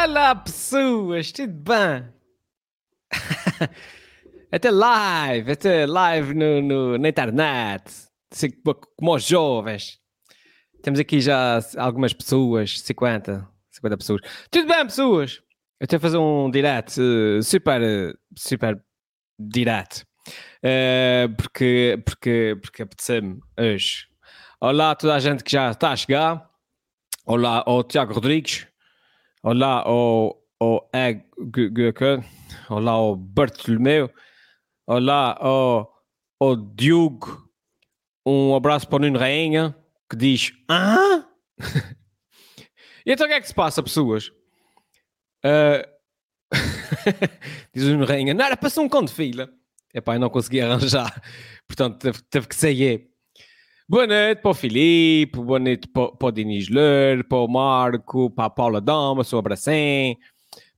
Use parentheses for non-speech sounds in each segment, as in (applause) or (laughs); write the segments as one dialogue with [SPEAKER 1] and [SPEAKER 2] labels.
[SPEAKER 1] Olá, pessoas, tudo bem? (laughs) até live, até live no, no, na internet, como os jovens. Temos aqui já algumas pessoas, 50, 50 pessoas. Tudo bem, pessoas? Eu estou a fazer um direct uh, super, super direto. Uh, porque, porque, porque apeteceu-me hoje. Olá a toda a gente que já está a chegar. Olá ao Tiago Rodrigues. Olá ao, Egg Olá ao Bartolomeu. Olá ao, ao Diogo. Um abraço para o Nuno Rainha que diz: Ah? (laughs) e então o que é que se passa, pessoas? Uh... (laughs) diz o Nuno Rainha: Não era para ser um cão de fila. Epá, eu não consegui arranjar. Portanto, teve, teve que sair. Boa noite para o Filipe, boa noite para, para o Diniz Ler, para o Marco, para a Paula Dama, sou abracém,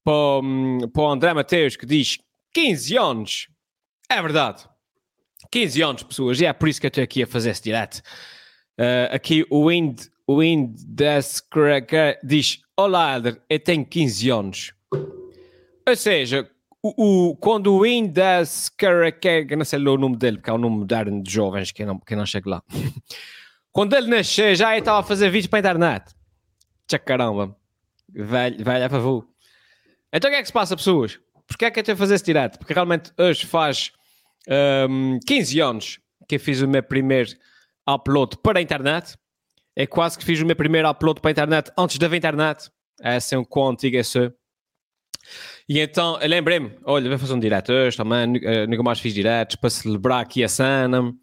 [SPEAKER 1] para, para o André Mateus que diz 15 anos. É verdade. 15 anos, pessoas, e é por isso que eu estou aqui a fazer esse direto. Uh, aqui o Wind, Wind diz: Olá, Eder, eu tenho 15 anos. Ou seja, o, o, quando o Indas Karakeg, não sei o nome dele, porque é o nome moderno de jovens que não, que não chega lá. (laughs) quando ele nasceu, já estava a fazer vídeos para a internet. Tchau caramba. Velho, velho é favor. Então o que é que se passa, pessoas? Porquê é que eu tenho a fazer esse direto? Porque realmente hoje faz um, 15 anos que eu fiz o meu primeiro upload para a internet. É quase que fiz o meu primeiro upload para a internet antes da internet. É assim um quão é isso. E então, lembrei-me, olha, vou fazer um direto hoje também, nunca mais fiz diretos, para celebrar aqui a cena,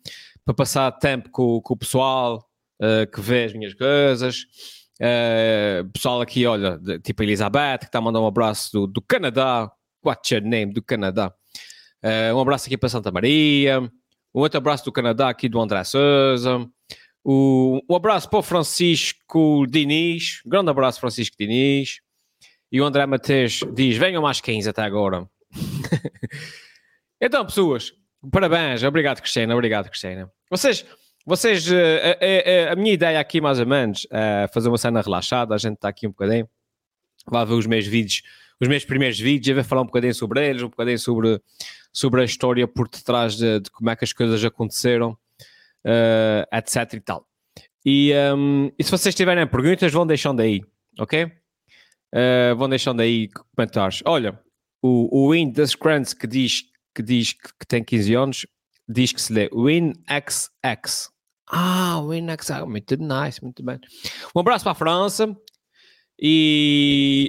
[SPEAKER 1] para passar tempo com, com o pessoal uh, que vê as minhas coisas. Uh, pessoal aqui, olha, de, tipo a Elizabeth, que está a mandar um abraço do, do Canadá, what's your name, do Canadá. Uh, um abraço aqui para Santa Maria, um outro abraço do Canadá aqui do André Souza, o, um abraço para o Francisco Diniz, um grande abraço Francisco Diniz, e o André Mateus diz: venham mais 15 até agora. (laughs) então, pessoas, parabéns. Obrigado, Cristina. Obrigado, Cristina. Vocês, vocês, a, eh, a, eh, eh, a, minha ideia aqui, mais ou menos, é fazer uma cena relaxada. A gente está aqui um bocadinho. Vai ver os meus vídeos, os meus primeiros vídeos, e vai falar um bocadinho sobre eles, um bocadinho sobre, sobre a história por detrás de, de como é que as coisas aconteceram, uh, etc e tal. E, um, e se vocês tiverem perguntas, vão deixando aí, ok? Uh, vão deixando aí comentários. Olha, o, o Win das Grants que diz, que diz que, que, tem 15 anos, diz que se lê WinXX. Ah, WinXX, muito nice, muito bem. Um abraço para a França. E,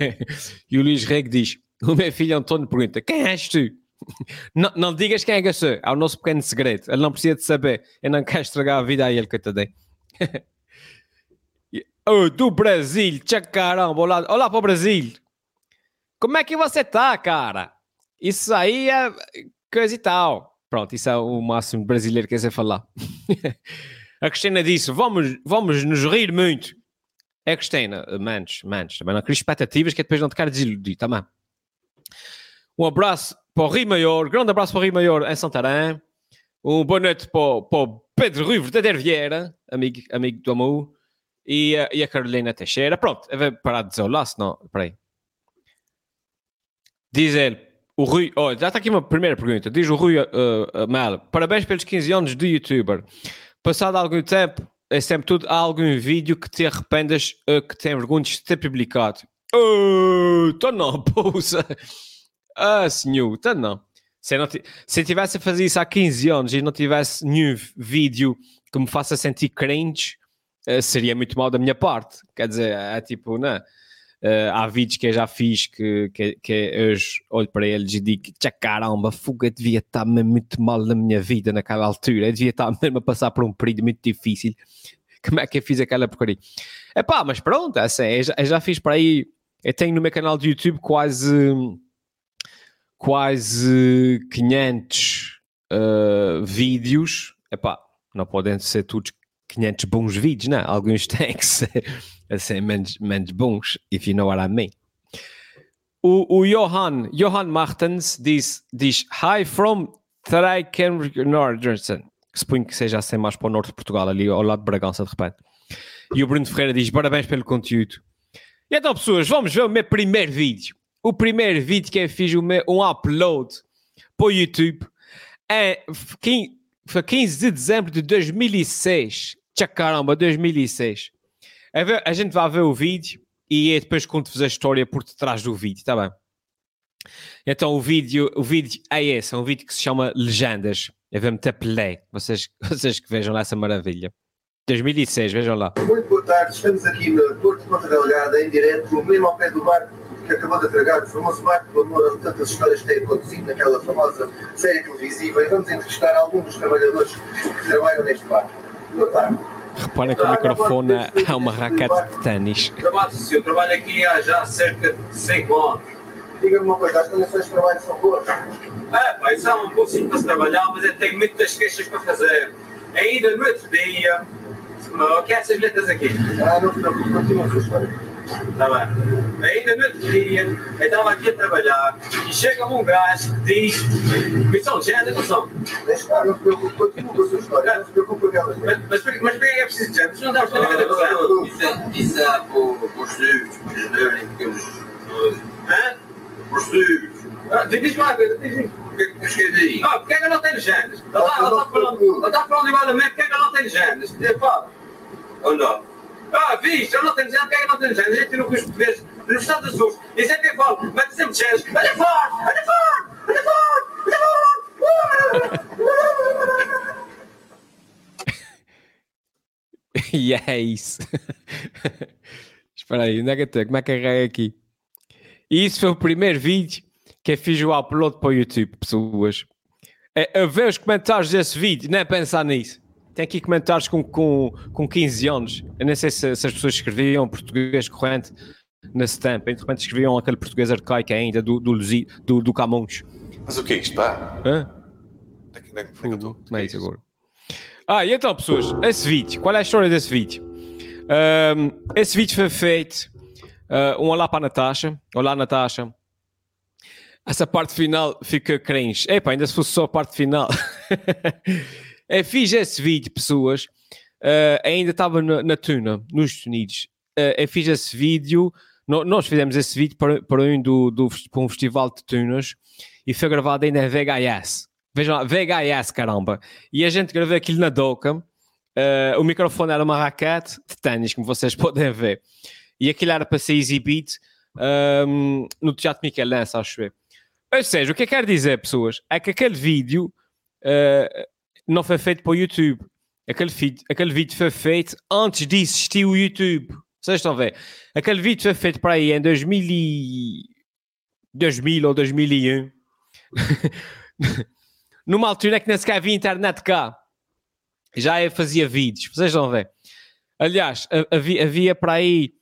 [SPEAKER 1] (laughs) e o Luís Reg diz: O meu filho António pergunta: Quem és tu? (laughs) não, não digas quem é que eu sou, é o nosso pequeno segredo. Ele não precisa de saber. Eu não quero estragar a vida a ele, coitadinho. (laughs) Oh, do Brasil, tchau caramba, olá, olá para o Brasil. Como é que você tá, cara? Isso aí é coisa e tal. Pronto, isso é o máximo brasileiro que quer falar. (laughs) a Cristina disse: vamos, vamos nos rir muito. É a Cristina, menos, menos. Também não cria expectativas que depois não te quero desiludir, também. Tá um abraço para o Rio Maior, grande abraço para o Rio Maior em Santarém. Um boa noite para, para o Pedro Rui Verdadeiro Vieira, amigo, amigo do amor e, e a Carolina Teixeira. Pronto, vou parar de dizer olá, senão. Peraí. Diz ele, o Rui. Olha, já está aqui uma primeira pergunta. Diz o Rui uh, uh, Mel: Parabéns pelos 15 anos de youtuber. Passado algum tempo, é sempre tudo. Há algum vídeo que te arrependas, uh, que tem vergonha de ter publicado? Oh, então não, (laughs) pousa. Ah, senhor, então não. Se eu, não se tivesse a fazer isso há 15 anos e não tivesse nenhum vídeo que me faça sentir cringe, uh, seria muito mal da minha parte. Quer dizer, é tipo, não. Uh, há vídeos que eu já fiz que, que, que eu olho para eles e digo: Tchá, caramba, fuga, devia estar muito mal na minha vida naquela altura, eu devia estar (laughs) mesmo a passar por um período muito difícil. Como é que eu fiz aquela porcaria? É pá, mas pronto, é assim, eu, já, eu já fiz para aí. Eu tenho no meu canal de YouTube quase quase 500 uh, vídeos. Epá, não podem ser todos 500 bons vídeos, não? Alguns (laughs) têm que ser assim, menos, menos bons, if you know what I mean. O, o Johan, Johan Martens diz, diz Hi from Nordresen. Suponho que seja assim mais para o norte de Portugal, ali ao lado de Bragança, de repente. E o Bruno Ferreira diz: Parabéns pelo conteúdo. E então, pessoas, vamos ver o meu primeiro vídeo. O primeiro vídeo que eu fiz um upload para o YouTube é, foi 15 de dezembro de 2006. Tchau, caramba, 2006. A gente vai ver o vídeo e depois conto-vos a história por detrás do vídeo, tá bem? Então o vídeo, o vídeo é esse, é um vídeo que se chama Legendas. É ver meter play, vocês, (laughs) vocês que vejam lá essa maravilha. 2006, vejam lá.
[SPEAKER 2] Muito boa tarde, estamos aqui no Porto de Ponta Delgada, em direto, mesmo ao pé do barco que acabou de atragar, o famoso barco do amor, onde tantas histórias têm acontecido naquela famosa série televisiva, e vamos entrevistar alguns dos trabalhadores que trabalham neste barco. Boa tarde.
[SPEAKER 1] Reparem que o microfone é uma raquete de ténis.
[SPEAKER 3] Eu trabalho aqui há já cerca de 5 anos.
[SPEAKER 2] Diga-me uma coisa, as condições de trabalho são boas?
[SPEAKER 3] É, pá, isso é um pouquinho para se trabalhar, mas eu tenho muitas queixas para fazer. Ainda no outro dia, o que é essas letras aqui?
[SPEAKER 2] Ah, não se preocupe, continua a sua história.
[SPEAKER 3] Tá bem? Ainda no outro dia, eu estava aqui a trabalhar e chega-me um gajo que diz: que são géneros, não são?
[SPEAKER 2] Deixa estar, não se preocupe, continua com a sua história, não se preocupe com aquela
[SPEAKER 3] Mas, mas, mas por que é preciso de géneros? Não dá para cada
[SPEAKER 4] Isso, isso é para os estudos, para os pequenos.
[SPEAKER 3] Hã?
[SPEAKER 4] Para os.
[SPEAKER 3] Ah, Diz-me uma coisa, diz-me.
[SPEAKER 4] É?
[SPEAKER 3] Ah, porque é que eu não tenho géneros? Ele está falando, está falando igualmente, porque é que não tenho géneros? Fala.
[SPEAKER 4] Ou não?
[SPEAKER 3] Ah, viste, eu não tenho géneros, porque é que não tenho géneros? A gente com os portugueses nos Estados Unidos. É que eu falo, mete sempre géneros. Olha fora, olha fora, olha fora, olha fora. (laughs)
[SPEAKER 1] E é isso. (laughs) Espera aí, onde é que eu estou? Como é que carrega aqui? E isso foi o primeiro vídeo que eu fiz o upload para o YouTube, pessoas. É, a ver os comentários desse vídeo, não é pensar nisso. Tem aqui comentários com, com, com 15 anos. Eu nem sei se, se as pessoas escreviam português corrente nesse tempo. De repente escreviam aquele português arcaico ainda, do, do, do, do Camões.
[SPEAKER 4] Mas o que é isto, pá?
[SPEAKER 1] Hã?
[SPEAKER 4] Como
[SPEAKER 1] é isso agora? Ah, e então, pessoas, esse vídeo, qual é a história desse vídeo? Um, esse vídeo foi feito. Uh, um olá para a Natasha. Olá, Natasha. Essa parte final fica cringe. Epá, ainda se fosse só a parte final. (laughs) eu fiz esse vídeo, pessoas. Uh, ainda estava na, na, Tuna, nos Estados Unidos. Uh, eu fiz esse vídeo. No, nós fizemos esse vídeo para, para, um, do, do, para um festival de tunas e foi gravado ainda em VHS. Vejam lá, VHS, caramba. E a gente gravou aquilo na doca. Uh, o microfone era uma raquete de ténis, como vocês (laughs) podem ver. E aquilo era para ser exibido um, no Teatro Michelense, acho eu. Ou seja, o que eu quero dizer, pessoas, é que aquele vídeo uh, não foi feito para o YouTube. Aquele, vídeo, aquele vídeo foi feito antes de existir o YouTube. Vocês estão a ver? Aquele vídeo foi feito para aí em 2000, e... 2000 ou 2001. (laughs) numa altura que nem sequer havia internet cá. Já fazia vídeos, vocês vão ver. Aliás, havia, havia para aí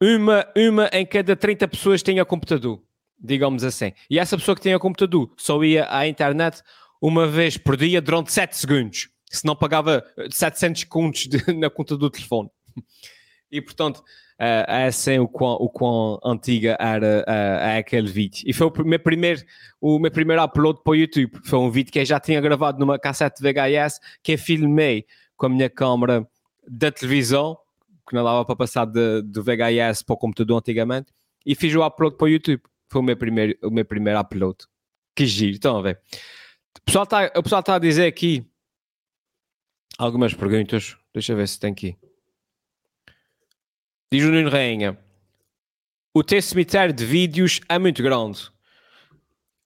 [SPEAKER 1] uma, uma em cada 30 pessoas tinha computador, digamos assim. E essa pessoa que tinha computador só ia à internet uma vez por dia durante 7 segundos. Se não pagava 700 segundos de, (laughs) na conta do telefone. E portanto, uh, é assim o quão, o quão antiga era uh, aquele vídeo. E foi o meu primeiro, o meu primeiro upload para o YouTube. Foi um vídeo que eu já tinha gravado numa cassete VHS que eu filmei com a minha câmera da televisão, que não dava para passar do VHS para o computador antigamente, e fiz o upload para o YouTube. Foi o meu primeiro, o meu primeiro upload. Que giro, estão a ver? O pessoal está tá a dizer aqui algumas perguntas. Deixa eu ver se tem aqui. Diz o Nuno Rainha. O teu cemitério de vídeos é muito grande.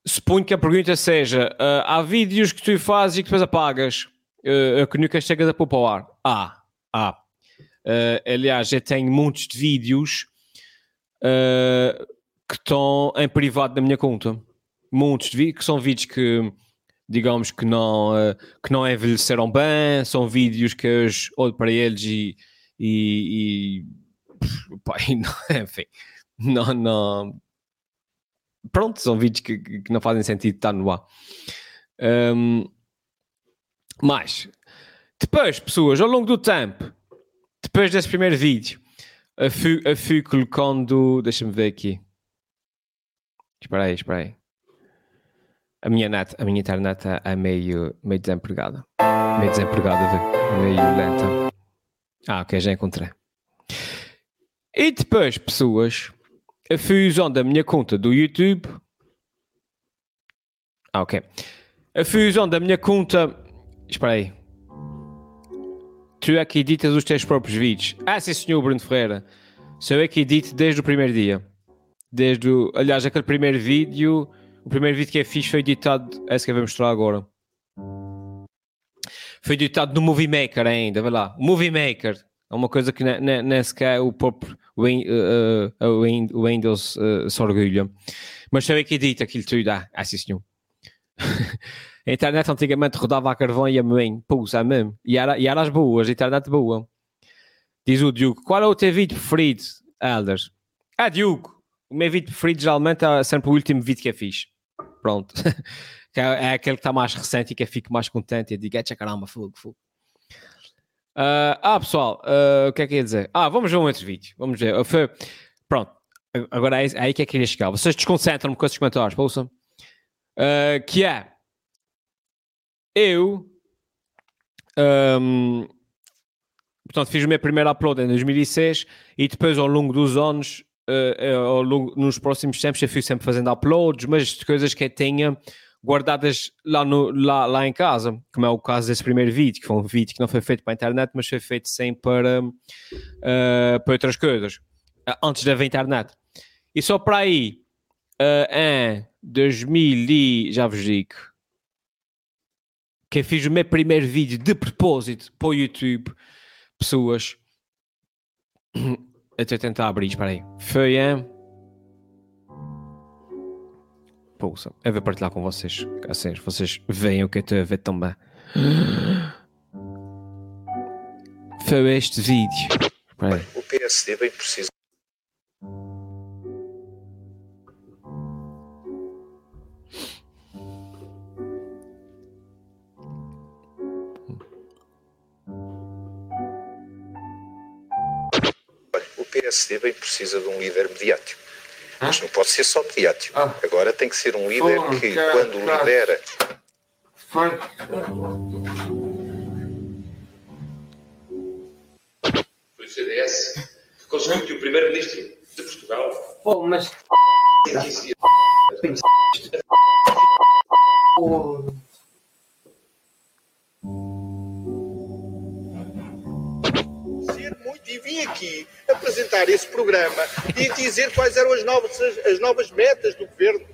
[SPEAKER 1] Suponho que a pergunta seja: uh, há vídeos que tu fazes e que depois apagas, uh, que nunca chegas a pôr para o ar? Ah, ah. Uh, aliás, eu tenho muitos de vídeos que estão em privado na minha conta. Muitos de vídeos que são vídeos que, digamos, que não, uh, que não envelheceram bem, são vídeos que eu olho para eles e, e, e (laughs) pai, não, (laughs) enfim, não, não. Pronto, são vídeos que, que não fazem sentido estar no ar. Um, mas, depois, pessoas, ao longo do tempo, depois desse primeiro vídeo, eu fui, eu fui colocando. Deixa-me ver aqui. Espera aí, espera aí. A minha, net, a minha internet é meio, meio desempregada. Meio desempregada, meio lenta. Ah, ok, já encontrei. E depois, pessoas, eu fui usando a minha conta do YouTube. Ah, ok. Eu fui usando a minha conta. Espera aí. Tu é que editas os teus próprios vídeos. Ah, sim, senhor Bruno Ferreira. Sou eu que edito desde o primeiro dia. Desde o. Aliás, aquele primeiro vídeo. O primeiro vídeo que é fixe foi editado. Esse que eu vou mostrar agora. Foi editado no Movie Maker ainda, vai lá. Movie Maker. É uma coisa que nem, sequer o próprio Win- uh, uh, o Win- o Windows uh, se orgulha. Mas eu que edito aquilo tudo. Ah, ah sim, senhor. (laughs) a internet antigamente rodava a carvão e a moinho. Pulsa mesmo. E era, e era as boas, a internet boa. Diz o Diogo, qual é o teu vídeo preferido, Elder? Ah, Diogo, o meu vídeo preferido geralmente é sempre o último vídeo que eu fiz. Pronto. (laughs) É, é aquele que está mais recente e que eu fico mais contente eu digo, "Echa, caramba, fogo, fogo. Ah, ah, pessoal, ah, o que é que ia dizer? Ah, vamos ver um outro vídeo. Vamos ver. Foi- Pronto, agora é é aí que é que eu ia chegar. Vocês desconcentram-me com esses comentários, poçam. Ah, que é eu ahm, portanto fiz o meu primeiro upload em 2006 e depois ao longo dos anos eh, ao longo, nos próximos tempos eu fui sempre fazendo uploads mas coisas que eu tinha guardadas lá, no, lá, lá em casa como é o caso desse primeiro vídeo que foi um vídeo que não foi feito para a internet mas foi feito sem para eh, para outras coisas antes da internet e só para aí eh, em 2000 e já vos digo que eu fiz o meu primeiro vídeo de propósito para o YouTube, pessoas. Eu estou a tentar abrir, espera aí. Foi em. Eu vou partilhar com vocês. Assim, vocês veem o que eu estou a ver também. (gasps) Foi este vídeo.
[SPEAKER 5] O PSD bem precisa. PSD bem precisa de um líder mediático. Mas não pode ser só mediático.
[SPEAKER 4] Ah.
[SPEAKER 5] Agora tem que ser um líder
[SPEAKER 4] Pô,
[SPEAKER 5] que,
[SPEAKER 4] cara,
[SPEAKER 5] quando
[SPEAKER 4] cara.
[SPEAKER 5] lidera,
[SPEAKER 4] Foi.
[SPEAKER 6] Foi o CDS que conseguiu que o primeiro-ministro de Portugal
[SPEAKER 7] Pô, mas.
[SPEAKER 6] disse
[SPEAKER 8] e vim aqui apresentar esse programa e dizer quais eram as novas, as novas metas do governo.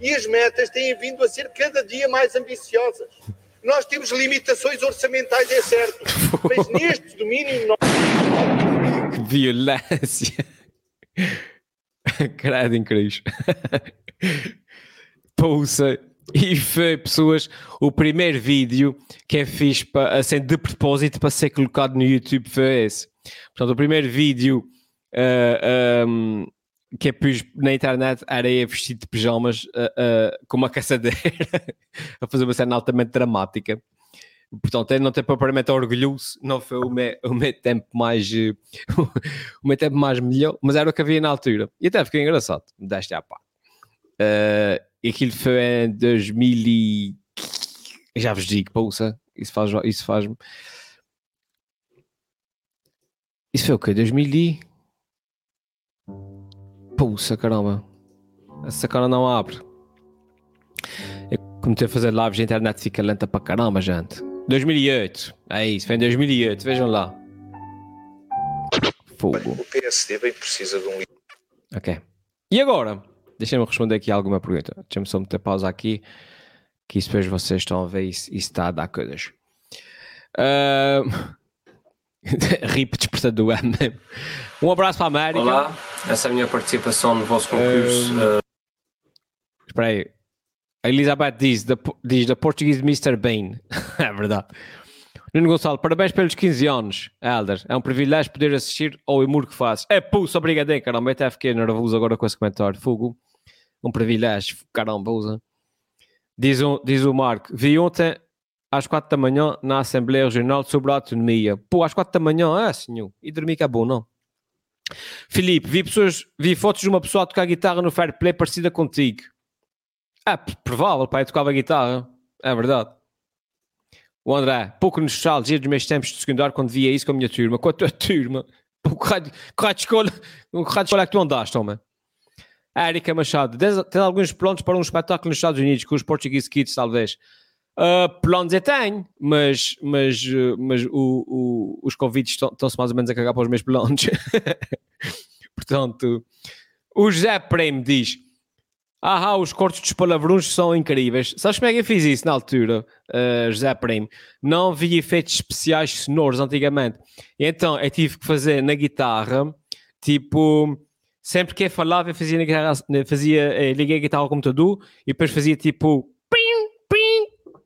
[SPEAKER 8] E as metas têm vindo a ser cada dia mais ambiciosas. Nós temos limitações orçamentais, é certo, mas (laughs) neste domínio nós
[SPEAKER 1] Que violência. (laughs) Credo em Cristo. (laughs) Pousa. E foi, pessoas, o primeiro vídeo que eu fiz pa, assim, de propósito para ser colocado no YouTube foi esse. Portanto, o primeiro vídeo ah, ahm, que eu pus na internet era eu vestido de pijamas ah, ah, com uma caçadeira (laughs) a fazer uma cena altamente dramática. Portanto, não tem propriamente orgulhoso, não foi o meu, o meu tempo mais (laughs) o meu tempo mais melhor, mas era o que havia na altura. E até ficou engraçado, deste à pá. Eh, e aquilo foi em 2000 e... Já vos digo, pousa, isso faz isso faz Isso foi o quê? 2000 e... Pousa, caramba. Essa cara não abre. Eu comecei a fazer lives na internet, fica lenta para caramba, gente. 2008. É isso, foi em 2008, vejam lá. Fogo.
[SPEAKER 5] o PSD bem precisa de um.
[SPEAKER 1] Ok. E agora? Deixem-me responder aqui alguma pergunta. Deixem-me só meter pausa aqui, que isso depois vocês estão a ver isso, isso está a dar coisas. (laughs) Rip despertador. é mesmo. Um abraço para a América.
[SPEAKER 7] Olá, essa é a minha participação no vosso concurso.
[SPEAKER 1] Um, Espera aí. A Elizabeth diz, da, diz da Portuguese Mr. Bean. (laughs) é verdade. Nuno Gonçalo, parabéns pelos 15 anos, Elder. É um privilégio poder assistir ao humor que fazes. É pulso, obrigadinho, caramba. Até fiquei nervoso agora com esse comentário. Fogo. Um privilégio, caramba, usa. Diz, um, diz o Marco, vi ontem às 4 da manhã na Assembleia Regional sobre a autonomia. Pô, às 4 da manhã, é senhor. E dormir que é bom, não? Filipe, vi, pessoas, vi fotos de uma pessoa a tocar guitarra no Fair Play parecida contigo. É provável, pai, tocava guitarra. É verdade. O André, pouco nostalgia dos meus tempos de secundário quando via isso com a minha turma. Com a tua turma. Raio, que raio de o raio de escolha é que tu andaste, homem? Érica Machado, tens alguns planos para um espetáculo nos Estados Unidos com os Portuguese Kids, talvez? Uh, planos eu tenho, mas, mas, mas o, o- os convites estão- estão-se mais ou menos a cagar para os meus planos. (laughs) Portanto, o José Prêmio diz: Ah, os cortes dos palavruns são incríveis. Sabes como é que eu fiz isso na altura, uh, José Prêmio? Não vi efeitos especiais sonoros antigamente. Então eu tive que fazer na guitarra, tipo, sempre que eu falava, eu fazia, guitarra, fazia eh, liguei a guitarra ao computador e depois fazia tipo. Pim, pim,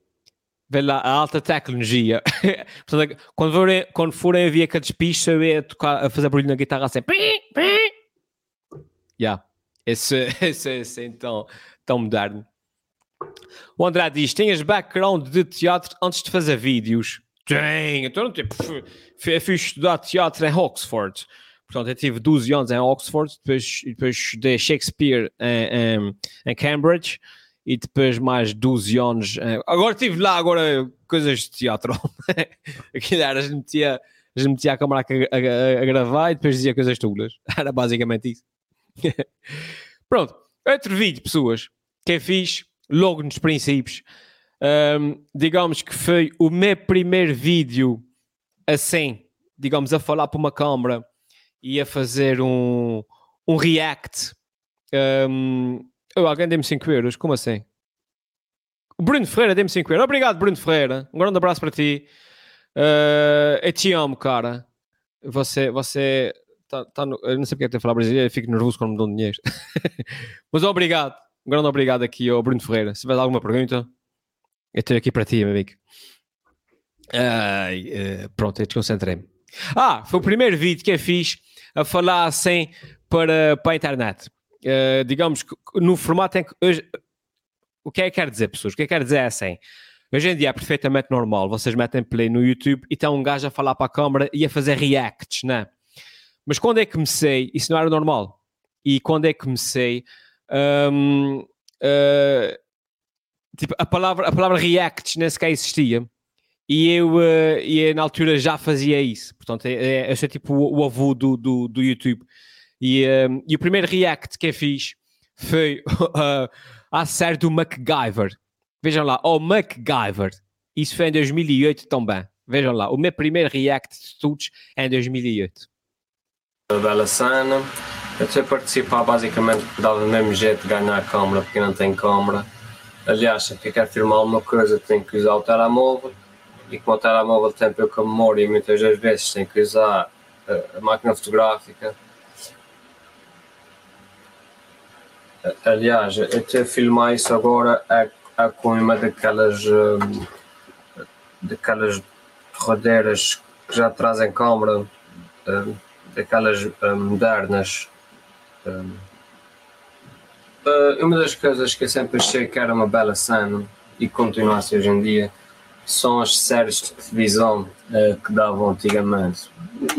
[SPEAKER 1] Vê lá a alta tecnologia. (laughs) Portanto, quando forem, quando forem ver aqueles pisos, eu ia tocar, a fazer barulho na guitarra assim. Pim, pim. Yeah. Esse, (laughs) esse, esse é então tão moderno. O André diz: Tinhas background de teatro antes de fazer vídeos? Tenho. Então, tipo, fui, fui, fui estudar teatro em Oxford. Portanto, eu tive 12 anos em Oxford, depois, depois estudei Shakespeare em, em, em Cambridge e depois mais 12 anos. agora estive lá, agora coisas de teatro. (laughs) Aquilo era, a gente metia, a gente metia a câmera a, a- a gravar e depois dizia coisas tulas. (laughs) Era basicamente isso. (laughs) Pronto, outro vídeo, pessoas, que eu fiz logo nos princípios. Ahm, digamos que foi o meu primeiro vídeo assim, digamos, a falar para uma câmera e a fazer um, um react. Ahm, oh, alguém dê-me 5 euros, como assim? O Bruno Ferreira dê-me 5 euros. Obrigado, Bruno Ferreira. Um grande abraço para ti. Ah, eu te amo, cara. Você, você tá, tá no- eu não sei porque é que falar brasileiro, fico nervoso quando me dão dinheiro. (laughs) Mas obrigado, um grande obrigado aqui ao Bruno Ferreira. Se tiver alguma pergunta, eu estou aqui para ti, meu amigo. Ai, eh, pronto, eu desconcentrei-me. Ah, foi o primeiro vídeo que eu fiz a falar assim para, para a internet. Eh, digamos que no formato em que hoje. O que é que quer dizer, pessoas? O que é que quer dizer é assim? Hoje em dia é perfeitamente normal. Vocês metem play no YouTube e está um gajo a falar para a câmara e a fazer reacts, né? Mas quando é que comecei, isso não era normal. E quando é que comecei, hum, eh, tipo, a palavra, a palavra reacts nem sequer existia. E eu, eh, e na altura já fazia isso. Portanto, é, é, eu sou tipo o, o avô do, do, do YouTube. E, hum, e o primeiro react que eu fiz foi uh, (laughs) à série do MacGyver. Vejam lá, o MacGyver. Isso foi em 2008 também. Vejam lá, o meu primeiro react de estudos é em 2008.
[SPEAKER 7] Uma bela cena. Eu a participar basicamente porque dava o mesmo jeito de ganhar a câmera porque não tem câmera. Aliás, se eu quero filmar alguma coisa tenho que usar o telemóvel e como o telemóvel tem pouca memória muitas das vezes tenho que usar a, a máquina fotográfica. A- Aliás, eu a filmar isso agora é, é com uma daquelas hum, daquelas rodeiras que já trazem câmera hum, daquelas hum, modernas. Hum. Uh, uma das coisas que eu sempre achei que era uma bela cena e continua a ser hoje em dia são as séries de televisão uh, que davam antigamente.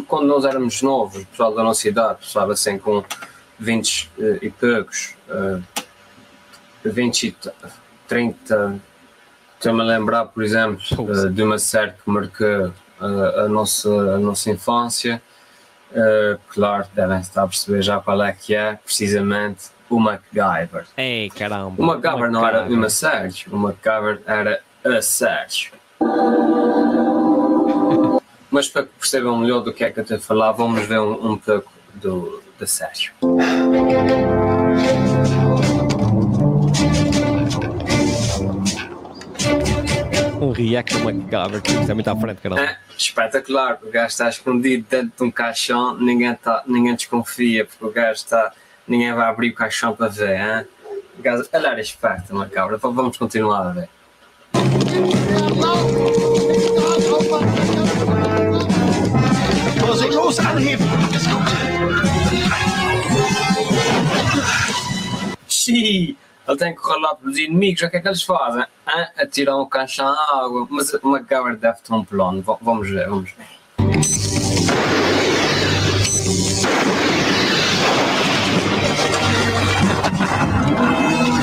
[SPEAKER 7] Quando nós éramos novos, o pessoal da nossa idade, pessoal assim com 20 uh, e poucos, uh, 20 e t- 30. Estou-me a lembrar, por exemplo, uh, de uma série que marcou a, nossa, a nossa infância. Claro, devem estar a perceber já qual é que é, precisamente o MacGyver.
[SPEAKER 1] Ei, caramba.
[SPEAKER 7] O MacGyver não era uma série, o MacGyver era a série. Mas para que percebam melhor do que é que eu estou a falar, vamos ver um, um pouco do, da série.
[SPEAKER 1] Um react MacGyver, que é muito à frente, caramba.
[SPEAKER 7] É, espetacular, o gajo está escondido dentro de um caixão, ninguém, tá, ninguém desconfia, porque o gajo está. Ninguém vai abrir o caixão para ver, hein? O gajo, olha, era esperto, macabra. Vamos continuar a ver.
[SPEAKER 9] Vorsichtlos anheben!
[SPEAKER 7] Xiii, ele tem que correr lá para os inimigos, o que é que eles fazem? Hã? Atiram o caixão à água, mas o MacGyver deve ter um plano, V- vamos ver, vamos ver.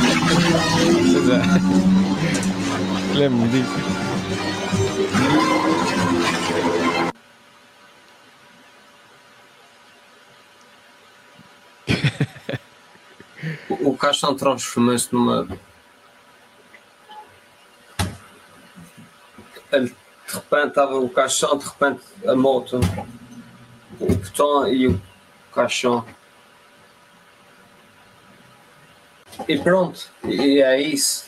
[SPEAKER 1] Pois é. Lembro-me disso.
[SPEAKER 7] O, caixão transformou-se numa. De repente estava o caixão, de repente a moto, o botão e o caixão. E pronto, e é isso.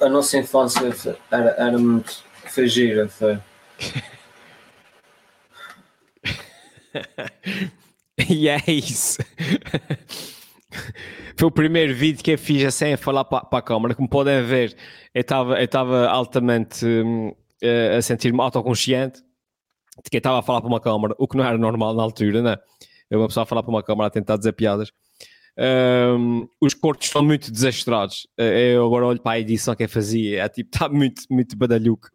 [SPEAKER 7] A, nossa infância era, era muito. Foi foi. (laughs)
[SPEAKER 1] E é isso. Foi o primeiro vídeo que eu fiz assim a falar para, para a câmara. Como podem ver, eu estava eu altamente hum, eh, a sentir-me autoconsciente de que eu estava a falar para uma câmara, o que não era normal na altura, né? Eu uma pessoa a falar para uma câmara a tentar dizer piadas. Hum, os cortes estão muito desastrados. Eh, Eu agora olho para a edição que eu fazia, é tipo, está (laughs) muito, muito badalhuco.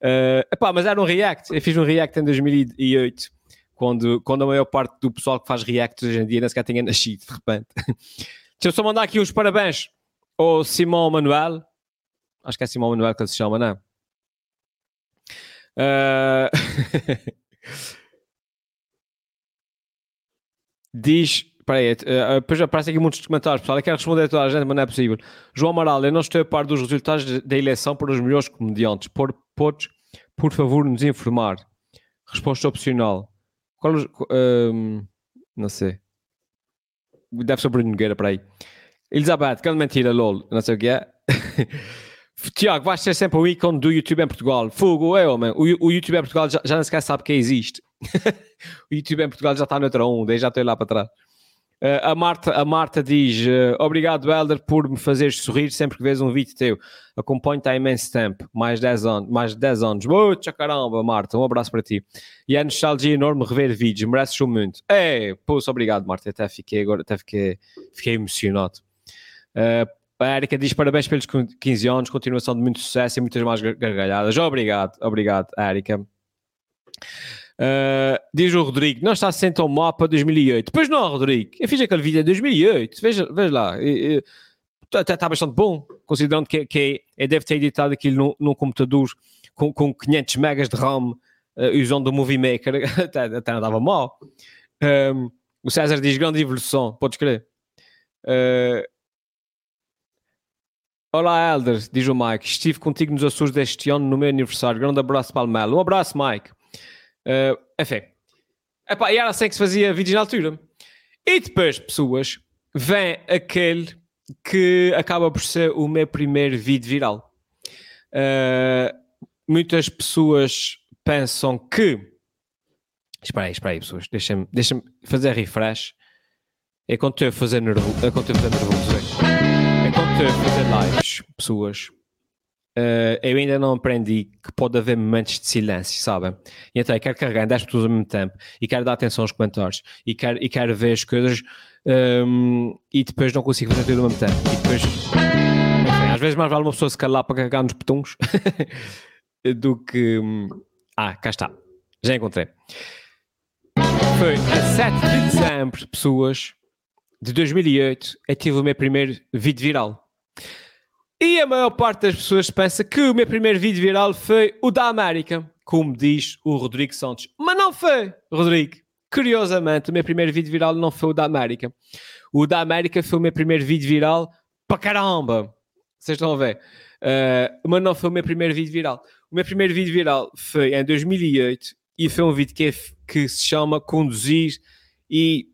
[SPEAKER 1] Eh, epá, mas era um react. Eu fiz um react em 2008 quando, quando a maior parte do pessoal que faz reacts hoje em dia nem sequer tinha nascido, de repente. (laughs) Deixa eu só mandar aqui uns parabéns ao Simão Manuel. Acho que é Simão Manuel que ele se chama, não é? Ah, (laughs) Diz, espera aí, eh, depois aparece aqui muitos comentários, pessoal. Eu quero responder a toda a gente, mas não é possível. João Amaral, eu não estou a par dos resultados da eleição para os melhores comediantes. Por, podes, por favor, nos informar? Resposta opcional. Qual os, qu- ahm, não sei. Deve ser o Bruno Nogueira para aí. Elizabeth, grande mentira, lol. Não sei o que é. (laughs) Tiago, vais ser sempre o ícone do YouTube em Portugal. Fogo, é, homem. O, o YouTube em Portugal já, já nem sequer sabe que existe. (laughs) o YouTube em Portugal já está noutra onda, já estou lá para trás. Eh, a, Marta, a Marta diz: eh, Obrigado, Helder, por me fazeres sorrir sempre que vês um vídeo teu. Acompanho-te há imenso tempo, mais 10 anos. Mais 10 anos. Muita caramba, Marta, um abraço para ti. E é nostalgia enorme rever vídeos, mereces um muito. É, poço, obrigado, Marta. Até fiquei agora, até fiquei, fiquei emocionado. Eh, a Erika diz parabéns pelos 15 anos, continuação de muito sucesso e muitas mais gar- gargalhadas. Obrigado, obrigado, Erika. Uh, diz o Rodrigo, não está sentar o mapa 2008. Pois não, Rodrigo, eu fiz aquele vídeo em 2008. Veja, veja lá, E- e- até está bastante bom, considerando que, que eu deve ter editado aquilo num, num computador com, com 500 megas de RAM, uh, usando o Movie Maker, (laughs) até, até não dava mal. Um, o César diz grande evolução, podes crer. Uh, Olá, Elder, diz o Mike. Estive contigo nos Açores deste ano no meu aniversário. Grande abraço para o Melo. Um abraço, Mike. Uh, enfim. Epá, e era assim que se fazia vídeos na altura. E depois, pessoas, vem aquele que acaba por ser o meu primeiro vídeo viral. Uh, muitas pessoas pensam que. Espera aí, espera aí, pessoas. Deixa-me deixa fazer refresh. É quando estou a fazer nervoso. É quando estou a fazer nervoso. É quando estou a fazer lives, pessoas. Uh, eu ainda não aprendi que pode haver momentos de silêncio, sabem? E então eu quero carregar em 10 pessoas ao mesmo tempo e quero dar atenção aos comentários e quero, e quero ver as coisas um, e depois não consigo fazer tudo ao mesmo tempo. E depois, enfim, às vezes mais vale uma pessoa se calar para carregar nos botões (laughs) do que. hum, Ah, cá está. Já encontrei. Foi a 7 de dezembro, pessoas, de 2008, eu tive o meu primeiro vídeo viral. E a maior parte das pessoas pensa que o meu primeiro vídeo viral foi o da América, como diz o Rodrigo Santos. Mas não foi, Rodrigo. Curiosamente, o meu primeiro vídeo viral não foi o da América. O da América foi o meu primeiro vídeo viral para caramba. Vocês estão a ver? Uh, mas não foi o meu primeiro vídeo viral. O meu primeiro vídeo viral foi em 2008 e foi um vídeo que, é- que se chama Conduzir e